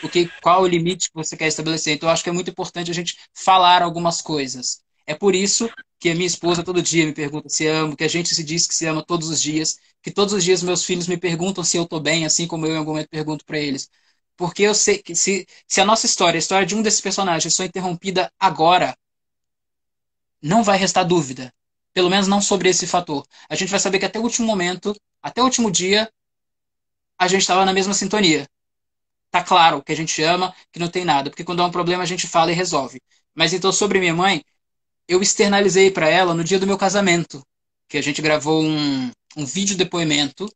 o que, qual o limite que você quer estabelecer. Então, eu acho que é muito importante a gente falar algumas coisas. É por isso que a minha esposa todo dia me pergunta se amo, que a gente se diz que se ama todos os dias, que todos os dias meus filhos me perguntam se eu estou bem, assim como eu em algum momento pergunto para eles. Porque eu sei que se, se a nossa história, a história de um desses personagens, for interrompida agora, não vai restar dúvida. Pelo menos não sobre esse fator. A gente vai saber que até o último momento, até o último dia, a gente estava na mesma sintonia tá claro que a gente ama, que não tem nada. Porque quando há um problema a gente fala e resolve. Mas então, sobre minha mãe, eu externalizei para ela no dia do meu casamento, que a gente gravou um, um vídeo depoimento,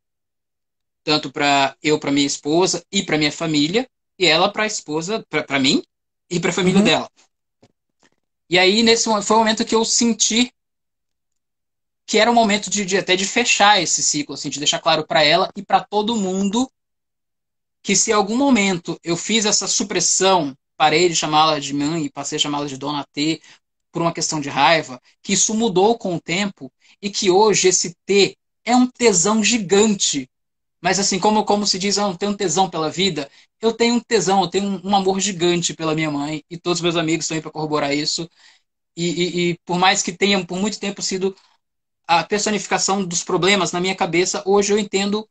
tanto para eu, para minha esposa e para minha família, e ela para a esposa, para mim e para a família uhum. dela. E aí, nesse foi o momento que eu senti que era o momento de, de, até de fechar esse ciclo, assim, de deixar claro para ela e para todo mundo que se em algum momento eu fiz essa supressão, parei de chamá-la de mãe e passei a chamá-la de dona T por uma questão de raiva, que isso mudou com o tempo e que hoje esse T é um tesão gigante. Mas assim, como, como se diz, eu não tenho um tesão pela vida, eu tenho um tesão, eu tenho um, um amor gigante pela minha mãe e todos os meus amigos estão aí para corroborar isso. E, e, e por mais que tenha por muito tempo sido a personificação dos problemas na minha cabeça, hoje eu entendo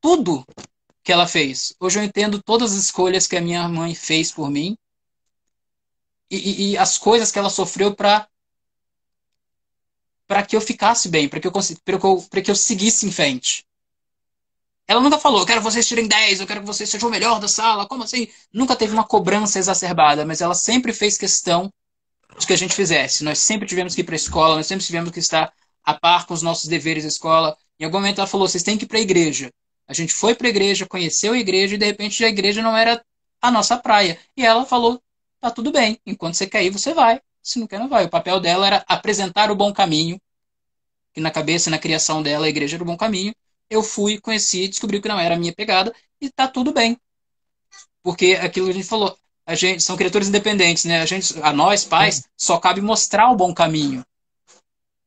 tudo que ela fez. Hoje eu entendo todas as escolhas que a minha mãe fez por mim e, e, as coisas que ela sofreu para para que eu ficasse bem, para que eu para que eu, que eu seguisse em frente. Ela nunca falou, eu quero que vocês tirem 10, eu quero que vocês sejam o melhor da sala, como assim? Nunca teve uma cobrança exacerbada, mas ela sempre fez questão de que a gente fizesse. Nós sempre tivemos que ir para a escola, nós sempre tivemos que estar a par com os nossos deveres da escola. Em algum momento ela falou, vocês têm que ir para a igreja. A gente foi para a igreja, conheceu a igreja e de repente a igreja não era a nossa praia. E ela falou: tá tudo bem, enquanto você quer ir, você vai. Se não quer, não vai. O papel dela era apresentar o bom caminho, que na cabeça na criação dela a igreja era o bom caminho. Eu fui, conheci, descobri que não era a minha pegada e tá tudo bem. Porque aquilo que a gente falou, a gente são criaturas independentes, né? A gente, a nós pais, só cabe mostrar o bom caminho.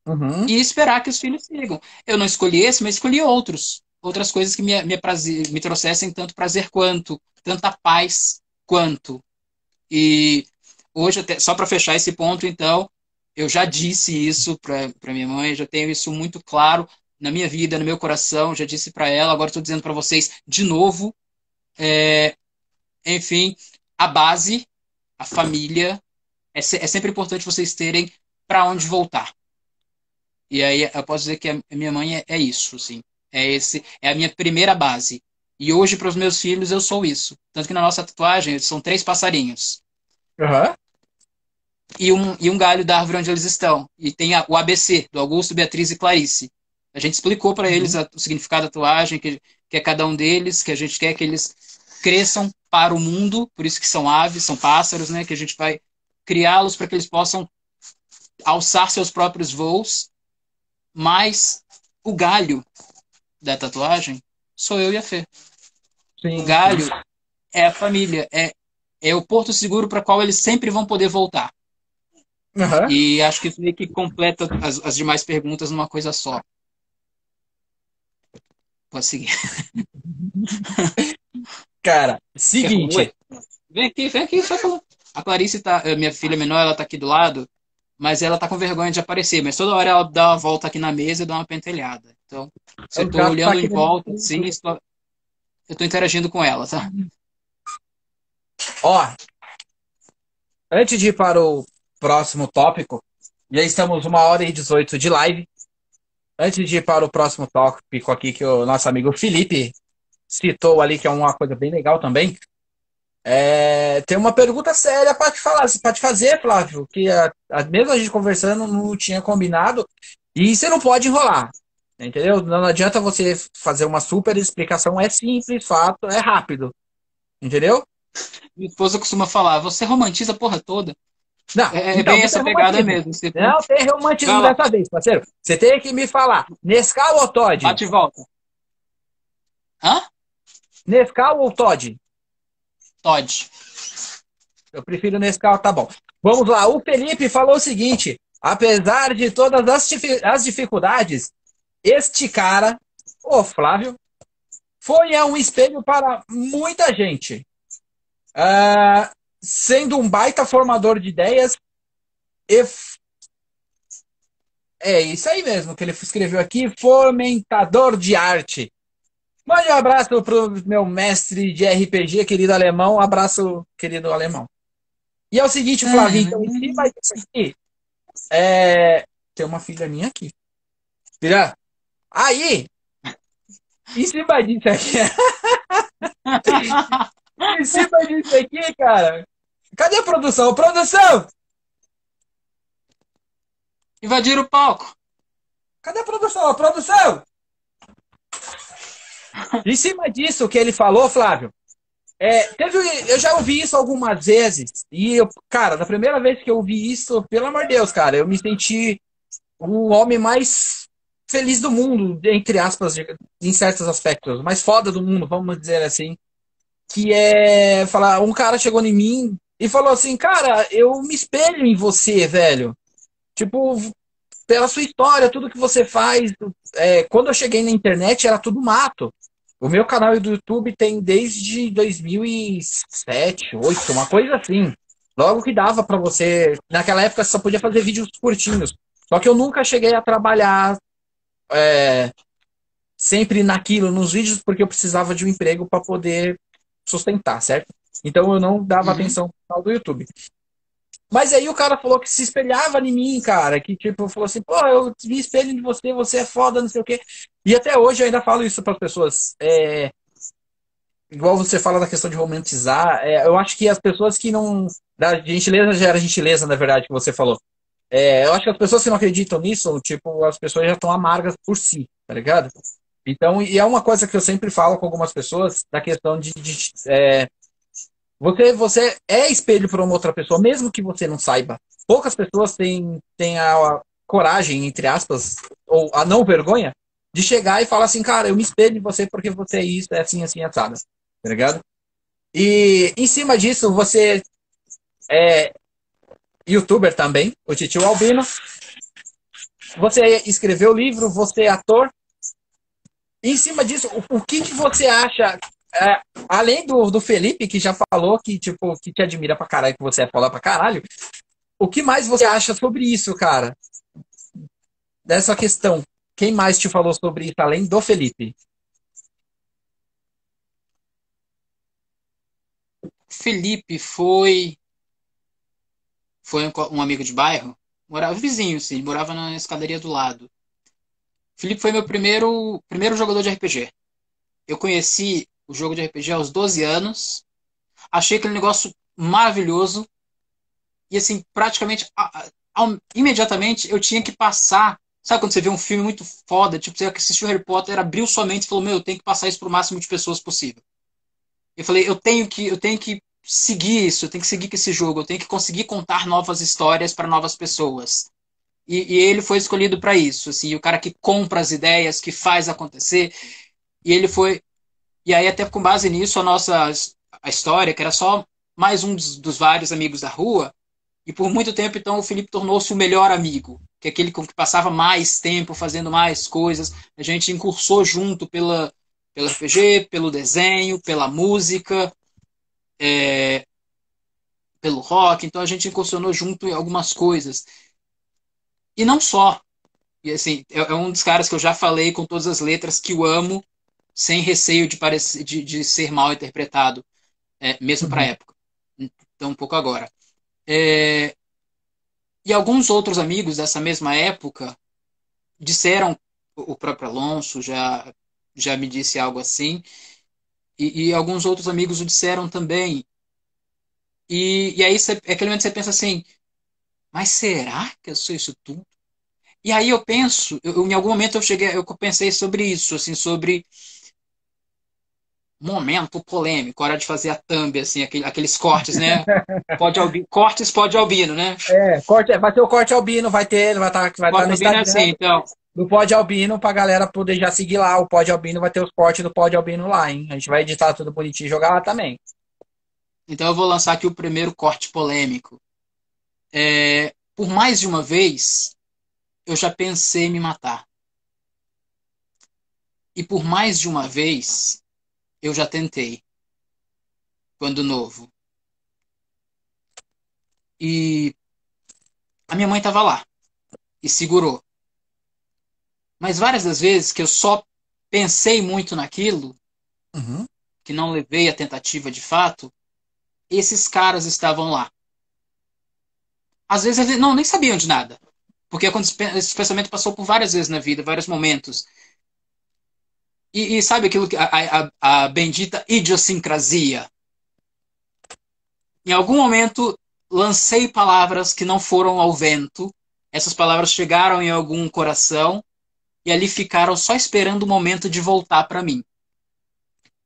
Uhum. E esperar que os filhos sigam. Eu não escolhi esse, mas escolhi outros outras coisas que me, me, prazer, me trouxessem tanto prazer quanto, tanta paz quanto. E hoje, até, só para fechar esse ponto, então, eu já disse isso para minha mãe, já tenho isso muito claro na minha vida, no meu coração, já disse para ela, agora estou dizendo para vocês de novo. É, enfim, a base, a família, é, é sempre importante vocês terem para onde voltar. E aí eu posso dizer que a minha mãe é, é isso, assim. É esse, é a minha primeira base. E hoje para os meus filhos eu sou isso. Tanto que na nossa tatuagem são três passarinhos. Uhum. E um, e um galho da árvore onde eles estão. E tem a, o ABC, do Augusto, Beatriz e Clarice. A gente explicou para uhum. eles a, o significado da tatuagem, que, que é cada um deles, que a gente quer que eles cresçam para o mundo, por isso que são aves, são pássaros, né? Que a gente vai criá-los para que eles possam alçar seus próprios voos. Mas o galho da tatuagem sou eu e a Fê. Sim. O galho é a família, é, é o porto seguro para qual eles sempre vão poder voltar. Uhum. E acho que isso meio que completa as, as demais perguntas numa coisa só. Pode seguir. [LAUGHS] Cara, seguinte. Vem aqui, vem aqui, só falar. A Clarice tá, eh, minha filha menor, ela tá aqui do lado, mas ela tá com vergonha de aparecer. Mas toda hora ela dá uma volta aqui na mesa e dá uma pentelhada. Então, se eu tô olhando tá em volta, sim, estou, eu tô interagindo com ela, tá? Ó, antes de ir para o próximo tópico, já estamos uma hora e 18 de live. Antes de ir para o próximo tópico aqui, que o nosso amigo Felipe citou ali, que é uma coisa bem legal também. É, tem uma pergunta séria para te falar, para te fazer, Flávio, que a, a, mesmo a gente conversando não tinha combinado e você não pode enrolar, entendeu? Não adianta você fazer uma super explicação, é simples, fato, é rápido, entendeu? Minha esposa costuma falar, você romantiza a porra toda. Não, é, é então, bem essa pegada mesmo. Você... Não tem romantismo Fala. dessa vez, parceiro. Você tem que me falar, Nescau ou Todd? Bate e volta. Hã? Nescau ou Todd? Todd. Eu prefiro Nescau, tá bom. Vamos lá, o Felipe falou o seguinte: apesar de todas as dificuldades, este cara, o Flávio, foi um espelho para muita gente. Uh, sendo um baita formador de ideias e é isso aí mesmo que ele escreveu aqui, fomentador de arte. Mande um abraço pro meu mestre de RPG, querido alemão. Abraço, querido alemão. E é o seguinte, Flavinho, então, em cima disso aqui, é... tem uma filha minha aqui. Filha, aí, em cima disso aqui, [LAUGHS] em cima disso aqui, cara, cadê a produção? Produção! Invadir o palco. Cadê a produção? A produção! Em cima disso que ele falou, Flávio, é, teve, eu já ouvi isso algumas vezes. E, eu, cara, na primeira vez que eu ouvi isso, pelo amor de Deus, cara, eu me senti o homem mais feliz do mundo, entre aspas, em certos aspectos, mais foda do mundo, vamos dizer assim. Que é falar, um cara chegou em mim e falou assim, cara, eu me espelho em você, velho. Tipo, pela sua história, tudo que você faz. É, quando eu cheguei na internet era tudo mato. O meu canal do YouTube tem desde 2007, 2008, uma coisa assim. Logo que dava para você. Naquela época só podia fazer vídeos curtinhos. Só que eu nunca cheguei a trabalhar é, sempre naquilo, nos vídeos, porque eu precisava de um emprego para poder sustentar, certo? Então eu não dava uhum. atenção ao canal do YouTube. Mas aí o cara falou que se espelhava em mim, cara. Que tipo, falou assim, pô, eu me espelho em você, você é foda, não sei o quê. E até hoje eu ainda falo isso para as pessoas. É... Igual você fala da questão de romantizar, é, eu acho que as pessoas que não. Da gentileza gera gentileza, na verdade, que você falou. É, eu acho que as pessoas que não acreditam nisso, tipo, as pessoas já estão amargas por si, tá ligado? Então, e é uma coisa que eu sempre falo com algumas pessoas, da questão de, de é, você, você é espelho para uma outra pessoa, mesmo que você não saiba. Poucas pessoas têm, têm a coragem, entre aspas, ou a não vergonha, de chegar e falar assim, cara, eu me espelho em você porque você é isso, é assim, assim, assada. Tá ligado? E em cima disso, você é youtuber também, o Titio Albino. Você escreveu livro, você é ator. Em cima disso, o, o que, que você acha é, além do, do Felipe, que já falou que, tipo, que te admira pra caralho, que você é foda pra caralho, o que mais você acha sobre isso, cara? Dessa questão. Quem mais te falou sobre isso, além do Felipe? Felipe foi foi um amigo de bairro, morava vizinho, sim, morava na escadaria do lado. Felipe foi meu primeiro primeiro jogador de RPG. Eu conheci o jogo de RPG aos 12 anos, achei aquele negócio maravilhoso e assim, praticamente imediatamente eu tinha que passar Sabe quando você vê um filme muito foda, tipo, você assistiu Harry Potter, abriu sua mente e falou, meu, eu tenho que passar isso para o máximo de pessoas possível. Eu falei, eu tenho que, eu tenho que seguir isso, eu tenho que seguir com esse jogo, eu tenho que conseguir contar novas histórias para novas pessoas. E, e, ele foi escolhido para isso, assim, o cara que compra as ideias, que faz acontecer. E ele foi. E aí, até com base nisso, a nossa a história, que era só mais um dos, dos vários amigos da rua, e por muito tempo, então, o Felipe tornou-se o melhor amigo, que é aquele com que passava mais tempo fazendo mais coisas. A gente incursou junto pela, pelo RPG, pelo desenho, pela música, é, pelo rock. Então a gente incursionou junto em algumas coisas. E não só. E assim, é, é um dos caras que eu já falei com todas as letras que eu amo, sem receio de, parecer, de, de ser mal interpretado, é, mesmo para a uhum. época. Então, um pouco agora. É, e alguns outros amigos dessa mesma época disseram, o próprio Alonso já, já me disse algo assim, e, e alguns outros amigos o disseram também. E, e aí você, é aquele momento você pensa assim, mas será que eu sou isso tudo? E aí eu penso, eu, em algum momento eu cheguei, eu pensei sobre isso, assim, sobre momento polêmico, hora de fazer a thumb, assim, aquele, aqueles cortes, né? Pode albino, cortes pode albino, né? É, corte, vai ter o corte albino, vai ter, vai estar tá, vai tá no Instagram. É assim, então. Do Pod Albino, pra galera poder já seguir lá. O Pod Albino vai ter os cortes do Pod Albino lá, hein? A gente vai editar tudo bonitinho e jogar lá também. Então eu vou lançar aqui o primeiro corte polêmico. É, por mais de uma vez, eu já pensei em me matar. E por mais de uma vez, eu já tentei. Quando novo. E a minha mãe estava lá e segurou. Mas várias das vezes que eu só pensei muito naquilo, uhum. que não levei a tentativa de fato, esses caras estavam lá. Às vezes eles não nem sabiam de nada. Porque esse pensamento passou por várias vezes na vida, vários momentos. E, e sabe aquilo que a, a, a bendita idiosincrasia? Em algum momento lancei palavras que não foram ao vento. Essas palavras chegaram em algum coração e ali ficaram só esperando o momento de voltar para mim.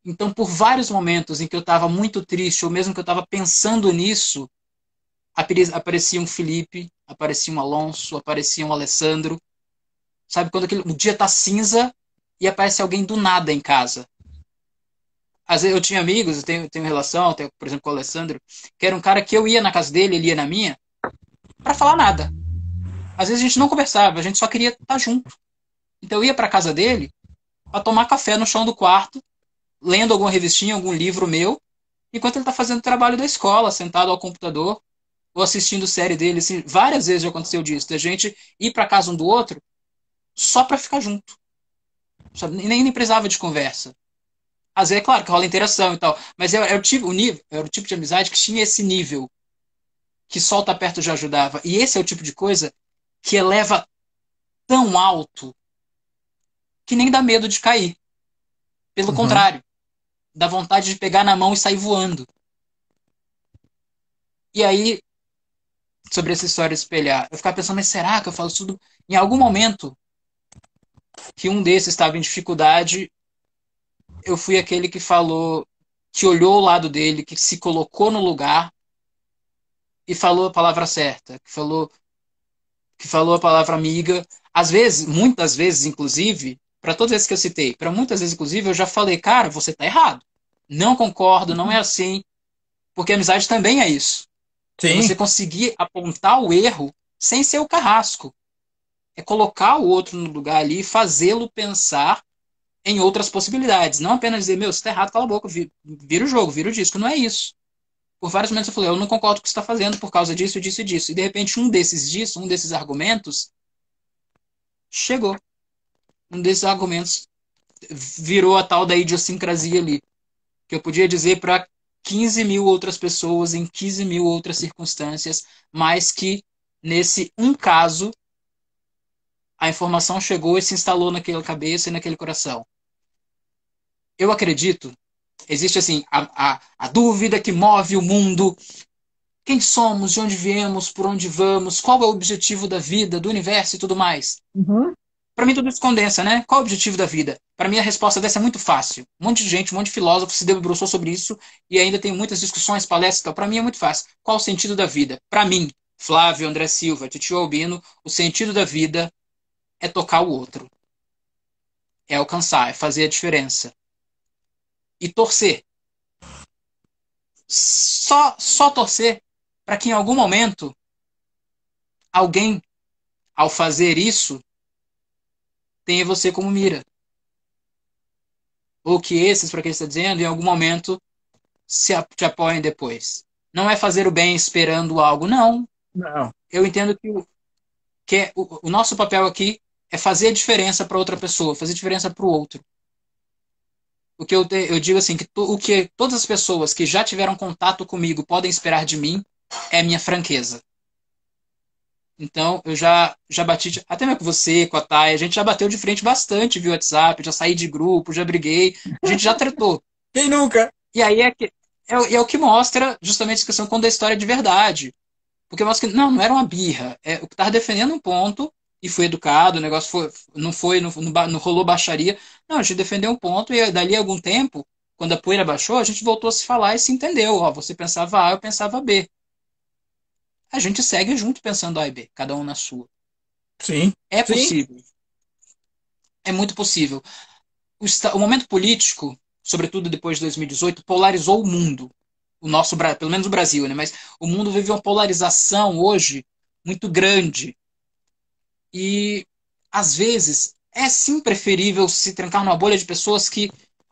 Então, por vários momentos em que eu estava muito triste, ou mesmo que eu estava pensando nisso, aparecia um Felipe, aparecia um Alonso, aparecia um Alessandro. Sabe quando aquele, o dia está cinza e aparece alguém do nada em casa. Às vezes eu tinha amigos, eu tenho, tenho relação, tenho, por exemplo, com o Alessandro, que era um cara que eu ia na casa dele, ele ia na minha, para falar nada. Às vezes a gente não conversava, a gente só queria estar junto. Então eu ia para casa dele para tomar café no chão do quarto, lendo alguma revistinha, algum livro meu, enquanto ele está fazendo o trabalho da escola, sentado ao computador, ou assistindo série dele. Assim, várias vezes já aconteceu disso, da gente ir para casa um do outro só para ficar junto. Sabe? Nem, nem precisava de conversa. Às vezes, é claro que rola interação e tal, mas era, era, o tipo, o nível, era o tipo de amizade que tinha esse nível que só estar perto já ajudava. E esse é o tipo de coisa que eleva tão alto que nem dá medo de cair. Pelo uhum. contrário, dá vontade de pegar na mão e sair voando. E aí, sobre essa história de espelhar, eu ficava pensando, mas será que eu falo tudo? Em algum momento, que um desses estava em dificuldade, eu fui aquele que falou, que olhou o lado dele, que se colocou no lugar e falou a palavra certa, que falou que falou a palavra amiga. Às vezes, muitas vezes, inclusive, para todas as que eu citei, para muitas vezes, inclusive, eu já falei, cara, você está errado. Não concordo, não é assim. Porque amizade também é isso. Sim. Você conseguir apontar o erro sem ser o carrasco é colocar o outro no lugar ali, fazê-lo pensar em outras possibilidades. Não apenas dizer, meu, você tá errado, cala a boca, vira o jogo, vira o disco. Não é isso. Por vários momentos eu falei, eu não concordo com o que você está fazendo por causa disso, disso e disso. E de repente um desses disso, um desses argumentos, chegou. Um desses argumentos virou a tal da idiosincrasia ali. Que eu podia dizer para 15 mil outras pessoas em 15 mil outras circunstâncias, mas que nesse um caso a informação chegou e se instalou naquela cabeça e naquele coração. Eu acredito, existe assim, a, a, a dúvida que move o mundo. Quem somos, de onde viemos, por onde vamos, qual é o objetivo da vida, do universo e tudo mais. Uhum. Para mim, tudo isso condensa, né? Qual é o objetivo da vida? Para mim, a resposta dessa é muito fácil. Um monte de gente, um monte de filósofo se debruçou sobre isso e ainda tem muitas discussões, palestras. Para mim, é muito fácil. Qual o sentido da vida? Para mim, Flávio, André Silva, Titio Albino, o sentido da vida é tocar o outro. É alcançar, é fazer a diferença. E torcer. Só, só torcer para que em algum momento alguém, ao fazer isso, tenha você como mira. Ou que esses, para que ele está dizendo, em algum momento se te apoiem depois. Não é fazer o bem esperando algo, não. Não. Eu entendo que, o, que é, o, o nosso papel aqui é fazer a diferença para outra pessoa, fazer diferença para o outro. O que eu, eu digo assim, que to, o que todas as pessoas que já tiveram contato comigo podem esperar de mim é minha franqueza. Então, eu já, já bati, até mesmo com você, com a Thay, a gente já bateu de frente bastante via WhatsApp, já saí de grupo, já briguei, a gente já [LAUGHS] tretou. Quem nunca? E aí é, que, é, é o que mostra justamente a questão quando a história é de verdade. Porque mostra que, não, não era uma birra. É, o que estava defendendo um ponto e foi educado, o negócio foi, não foi, não, não, rolou baixaria. Não, a gente defendeu um ponto e dali a algum tempo, quando a poeira baixou, a gente voltou a se falar e se entendeu. Ó, você pensava A, eu pensava B. A gente segue junto pensando A e B, cada um na sua. Sim. É sim. possível. É muito possível. O, o momento político, sobretudo depois de 2018, polarizou o mundo. O nosso, pelo menos o Brasil, né? Mas o mundo vive uma polarização hoje muito grande e, às vezes, é sim preferível se trancar numa bolha de pessoas que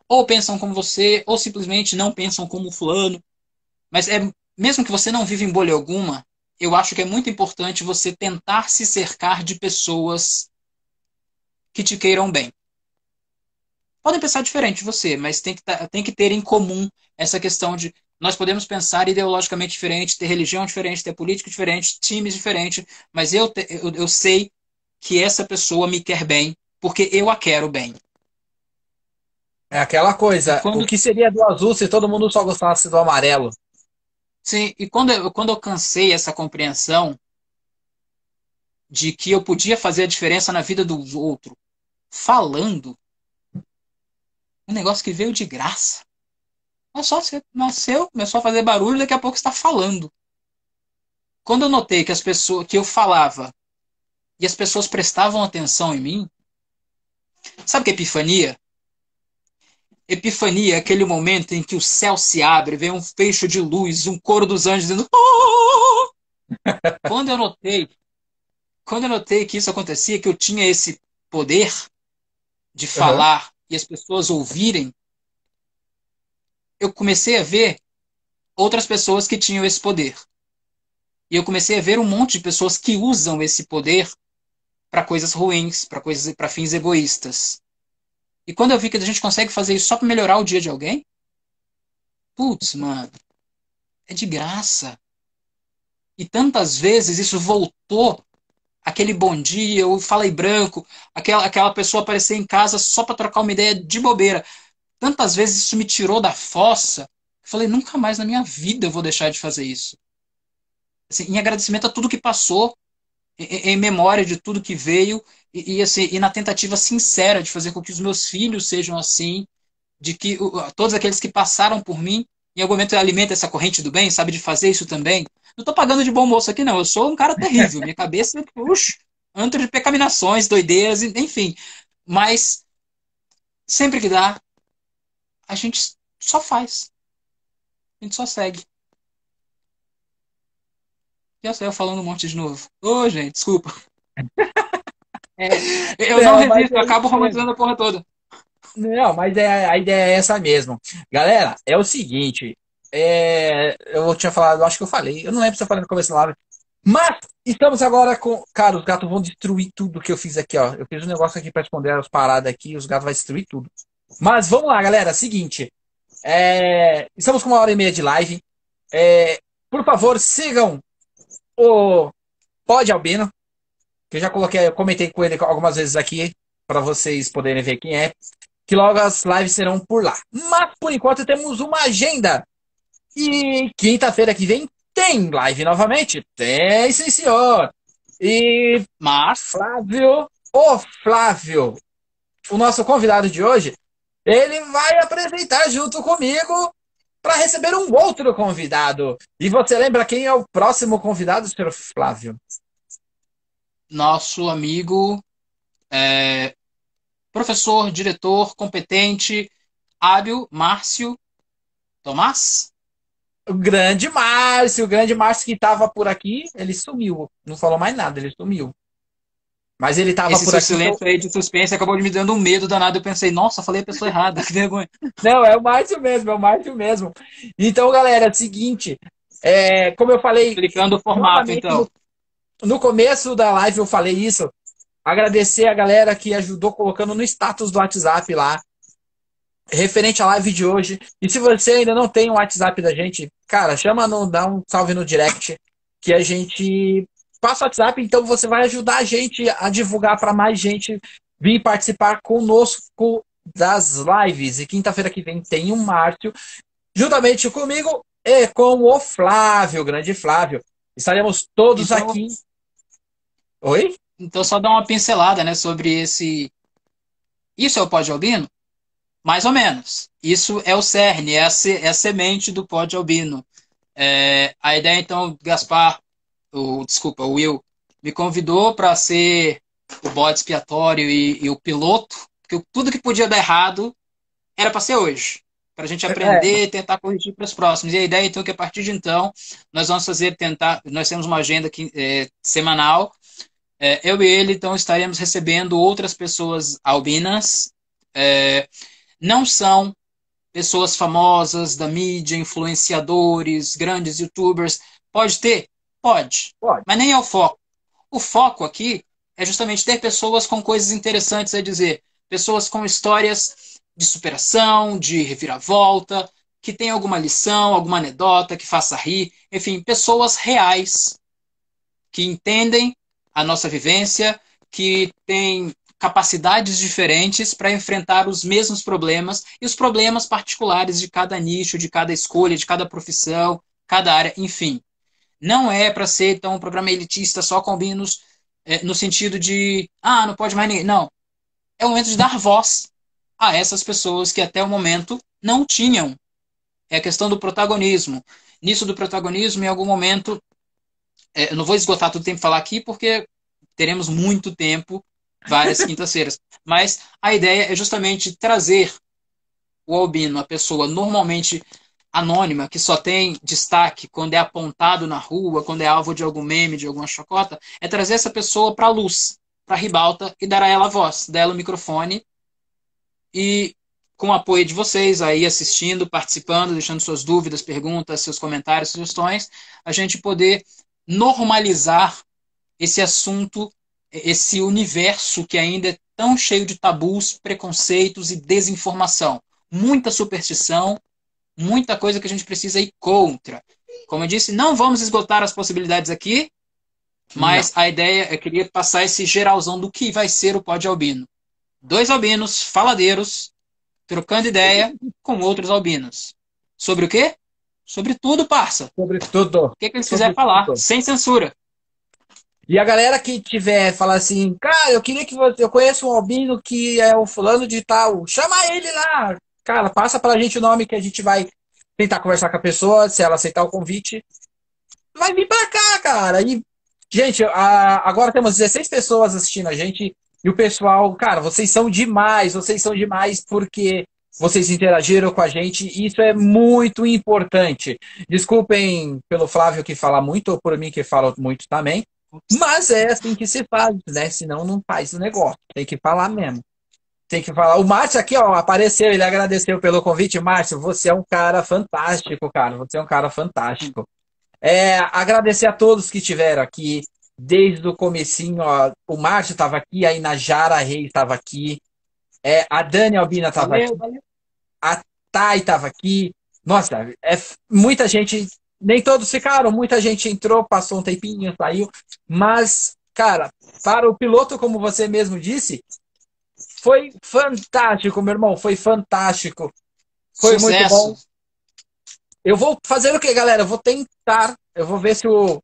ou pensam como você, ou simplesmente não pensam como fulano. Mas é mesmo que você não vive em bolha alguma, eu acho que é muito importante você tentar se cercar de pessoas que te queiram bem. Podem pensar diferente de você, mas tem que, tem que ter em comum essa questão de nós podemos pensar ideologicamente diferente, ter religião diferente, ter político diferente, times diferentes, mas eu, eu, eu sei que essa pessoa me quer bem, porque eu a quero bem. É aquela coisa, quando... o que seria do azul se todo mundo só gostasse do amarelo? Sim, e quando eu, quando eu cansei essa compreensão de que eu podia fazer a diferença na vida dos outros, falando, um negócio que veio de graça. Mas só você nasceu, começou a fazer barulho, daqui a pouco está falando. Quando eu notei que as pessoas que eu falava e as pessoas prestavam atenção em mim. Sabe o que é epifania? Epifania é aquele momento em que o céu se abre, vem um fecho de luz, um coro dos anjos dizendo. Oh! [LAUGHS] quando eu notei, quando eu notei que isso acontecia, que eu tinha esse poder de falar uhum. e as pessoas ouvirem, eu comecei a ver outras pessoas que tinham esse poder. E eu comecei a ver um monte de pessoas que usam esse poder para coisas ruins, para coisas para fins egoístas. E quando eu vi que a gente consegue fazer isso só para melhorar o dia de alguém, putz, mano, é de graça. E tantas vezes isso voltou aquele bom dia, eu falei branco, aquela, aquela pessoa aparecer em casa só para trocar uma ideia de bobeira. Tantas vezes isso me tirou da fossa. Falei, nunca mais na minha vida eu vou deixar de fazer isso. Assim, em agradecimento a tudo que passou, em, memória de tudo que veio e, e, assim, e na tentativa sincera de fazer com que os meus filhos sejam assim, de que todos aqueles que passaram por mim, em algum momento alimenta essa corrente do bem, sabe de fazer isso também. Não estou pagando de bom moço aqui, não. Eu sou um cara terrível. Minha cabeça, puxa, antro de pecaminações, doideiras, enfim. Mas, sempre que dá, a gente só faz. A gente só segue. Já saiu falando um monte de novo. Ô, gente, desculpa. É, [LAUGHS] eu não, não resisto, eu acabo romantizando a porra toda. Não, mas é, a ideia é essa mesmo. Galera, é o seguinte. É, eu tinha falado, acho que eu falei. Eu não lembro se eu falei no começo da live. Mas estamos agora com. Cara, os gatos vão destruir tudo que eu fiz aqui, ó. Eu fiz um negócio aqui para responder as paradas aqui, os gatos vão destruir tudo. Mas vamos lá, galera. Seguinte. É, estamos com uma hora e meia de live. É, por favor, sigam o Pod Albino, que eu já coloquei, eu comentei com ele algumas vezes aqui, para vocês poderem ver quem é. Que logo as lives serão por lá. Mas por enquanto temos uma agenda. E quinta-feira que vem tem live novamente? Tem, sim, senhor. E Mas Flávio, o Flávio, o nosso convidado de hoje, ele vai apresentar junto comigo para receber um outro convidado. E você lembra quem é o próximo convidado, senhor Flávio? nosso amigo, é, professor, diretor, competente, hábil, Márcio Tomás? O grande Márcio, o grande Márcio que estava por aqui, ele sumiu. Não falou mais nada, ele sumiu. Mas ele estava por aqui. silêncio então... aí de suspense acabou me dando um medo danado. Eu pensei, nossa, falei a pessoa errada, [LAUGHS] que vergonha. Não, é o Márcio mesmo, é o Márcio mesmo. Então, galera, é seguinte, é, como eu falei. Explicando o formato, então. No, no começo da live eu falei isso. Agradecer a galera que ajudou colocando no status do WhatsApp lá referente à live de hoje. E se você ainda não tem o WhatsApp da gente, cara, chama no, dá um salve no direct que a gente passa o WhatsApp, então você vai ajudar a gente a divulgar para mais gente vir participar conosco das lives. E quinta-feira que vem tem o Márcio, juntamente comigo e com o Flávio, o grande Flávio. Estaremos todos então, aqui. Oi? Então, só dar uma pincelada né, sobre esse. Isso é o Pod Albino? Mais ou menos. Isso é o cerne, é a, é a semente do pod albino. É, a ideia, então, Gaspar, o, desculpa, o Will, me convidou para ser o bode expiatório e, e, o piloto, porque tudo que podia dar errado era para ser hoje. Para a gente aprender é. e tentar corrigir para os próximos. E a ideia, então, é que a partir de então, nós vamos fazer, tentar. Nós temos uma agenda aqui, é, semanal. É, eu e ele, então, estaremos recebendo outras pessoas albinas. É, não são pessoas famosas da mídia, influenciadores, grandes youtubers. Pode ter? Pode. Pode. Mas nem é o foco. O foco aqui é justamente ter pessoas com coisas interessantes a dizer. Pessoas com histórias de superação, de reviravolta, que tem alguma lição, alguma anedota que faça rir. Enfim, pessoas reais que entendem a nossa vivência, que têm capacidades diferentes para enfrentar os mesmos problemas e os problemas particulares de cada nicho, de cada escolha, de cada profissão, cada área, enfim. Não é para ser então um programa elitista só com albinos é, no sentido de ah, não pode mais ninguém. Não. É o momento de dar voz a essas pessoas que até o momento não tinham. É a questão do protagonismo. Nisso do protagonismo, em algum momento, é, eu não vou esgotar todo o tempo falar aqui, porque teremos muito tempo várias [LAUGHS] quintas-feiras. Mas a ideia é justamente trazer o albino, a pessoa normalmente anônima, que só tem destaque quando é apontado na rua, quando é alvo de algum meme, de alguma chacota, é trazer essa pessoa para a luz, para a ribalta e dar a ela a voz, dar ela o microfone e com o apoio de vocês aí assistindo, participando, deixando suas dúvidas, perguntas, seus comentários, sugestões, a gente poder normalizar esse assunto esse universo que ainda é tão cheio de tabus, preconceitos e desinformação. Muita superstição, muita coisa que a gente precisa ir contra. Como eu disse, não vamos esgotar as possibilidades aqui, mas não. a ideia é queria passar esse geralzão do que vai ser o Pod Albino. Dois albinos faladeiros trocando ideia com outros albinos. Sobre o quê? Sobre tudo, parça. Sobre tudo. O que, que eles quiserem falar, tudo. sem censura. E a galera que tiver, falar assim, cara, eu queria que você. Eu conheço um albino que é o fulano de tal. Chama ele lá. Cara, passa pra gente o nome que a gente vai tentar conversar com a pessoa, se ela aceitar o convite. Vai vir pra cá, cara. E, gente, a, agora temos 16 pessoas assistindo a gente. E o pessoal, cara, vocês são demais, vocês são demais porque vocês interagiram com a gente. E isso é muito importante. Desculpem pelo Flávio que fala muito, ou por mim que fala muito também. Mas é assim que se faz, né? Senão não faz o negócio. Tem que falar mesmo. Tem que falar. O Márcio aqui, ó, apareceu, ele agradeceu pelo convite. Márcio, você é um cara fantástico, cara. Você é um cara fantástico. É, agradecer a todos que estiveram aqui desde o comecinho, ó. O Márcio estava aqui, a Inajara Reis estava aqui, é, a Dani Albina estava aqui, valeu. a Thay estava aqui. Nossa, é muita gente, nem todos ficaram, muita gente entrou, passou um tempinho, saiu, mas, cara, para o piloto, como você mesmo disse, foi fantástico, meu irmão, foi fantástico. Foi Sucesso. muito bom. Eu vou fazer o que, galera? Eu vou tentar, eu vou ver se o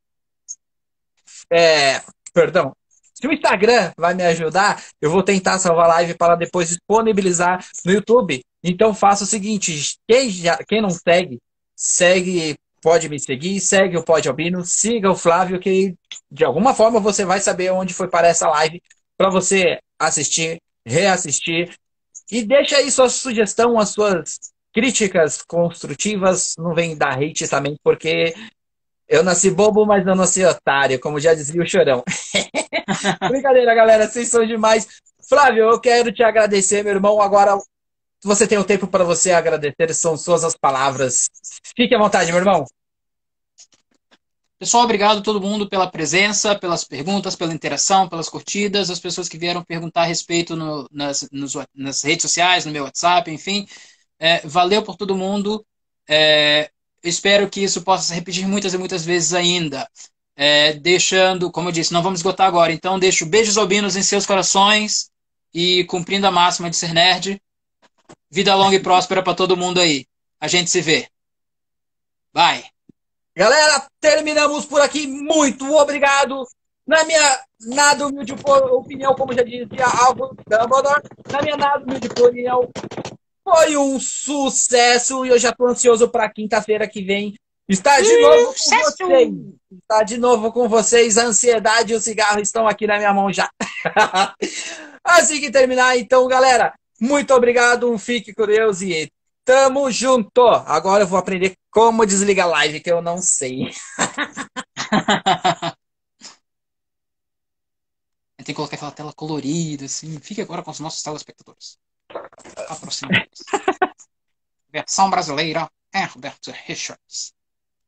é, perdão, se o Instagram vai me ajudar, eu vou tentar salvar a live para depois disponibilizar no YouTube. Então faça o seguinte: quem, já, quem não segue, segue, pode me seguir, segue o Pode Albino, siga o Flávio, que de alguma forma você vai saber onde foi para essa live para você assistir, reassistir. E deixa aí sua sugestão, as suas críticas construtivas, não vem dar hate também, porque eu nasci bobo, mas não nasci otário, como já dizia o Chorão. [LAUGHS] Brincadeira, galera, vocês são demais. Flávio, eu quero te agradecer, meu irmão. Agora você tem o um tempo para você agradecer, são suas as palavras. Fique à vontade, meu irmão. Pessoal, obrigado a todo mundo pela presença, pelas perguntas, pela interação, pelas curtidas, as pessoas que vieram perguntar a respeito no, nas, nos, nas redes sociais, no meu WhatsApp, enfim. É, valeu por todo mundo. É, espero que isso possa se repetir muitas e muitas vezes ainda. É, deixando, como eu disse, não vamos esgotar agora. Então, deixo beijos albinos em seus corações e cumprindo a máxima de ser nerd. Vida longa e próspera para todo mundo aí. A gente se vê. Bye. Galera, terminamos por aqui. Muito obrigado. Na minha nada humilde opinião, como já dizia Alvo Dumbledore, na minha nada humilde opinião, foi um sucesso e eu já tô ansioso para quinta-feira que vem estar de novo com vocês. Estar de novo com vocês. A ansiedade e o cigarro estão aqui na minha mão já. [LAUGHS] assim que terminar, então, galera, muito obrigado. Um fique com Deus e tamo junto. Agora eu vou aprender como desligar a live, que eu não sei. [LAUGHS] Tem que colocar aquela tela colorida, assim. Fique agora com os nossos telespectadores. Aproximamos. [LAUGHS] Versão brasileira, Herbert Richards.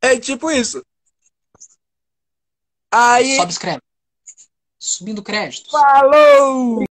É tipo isso. Aí. Sobe os créditos. Subindo créditos. Falou!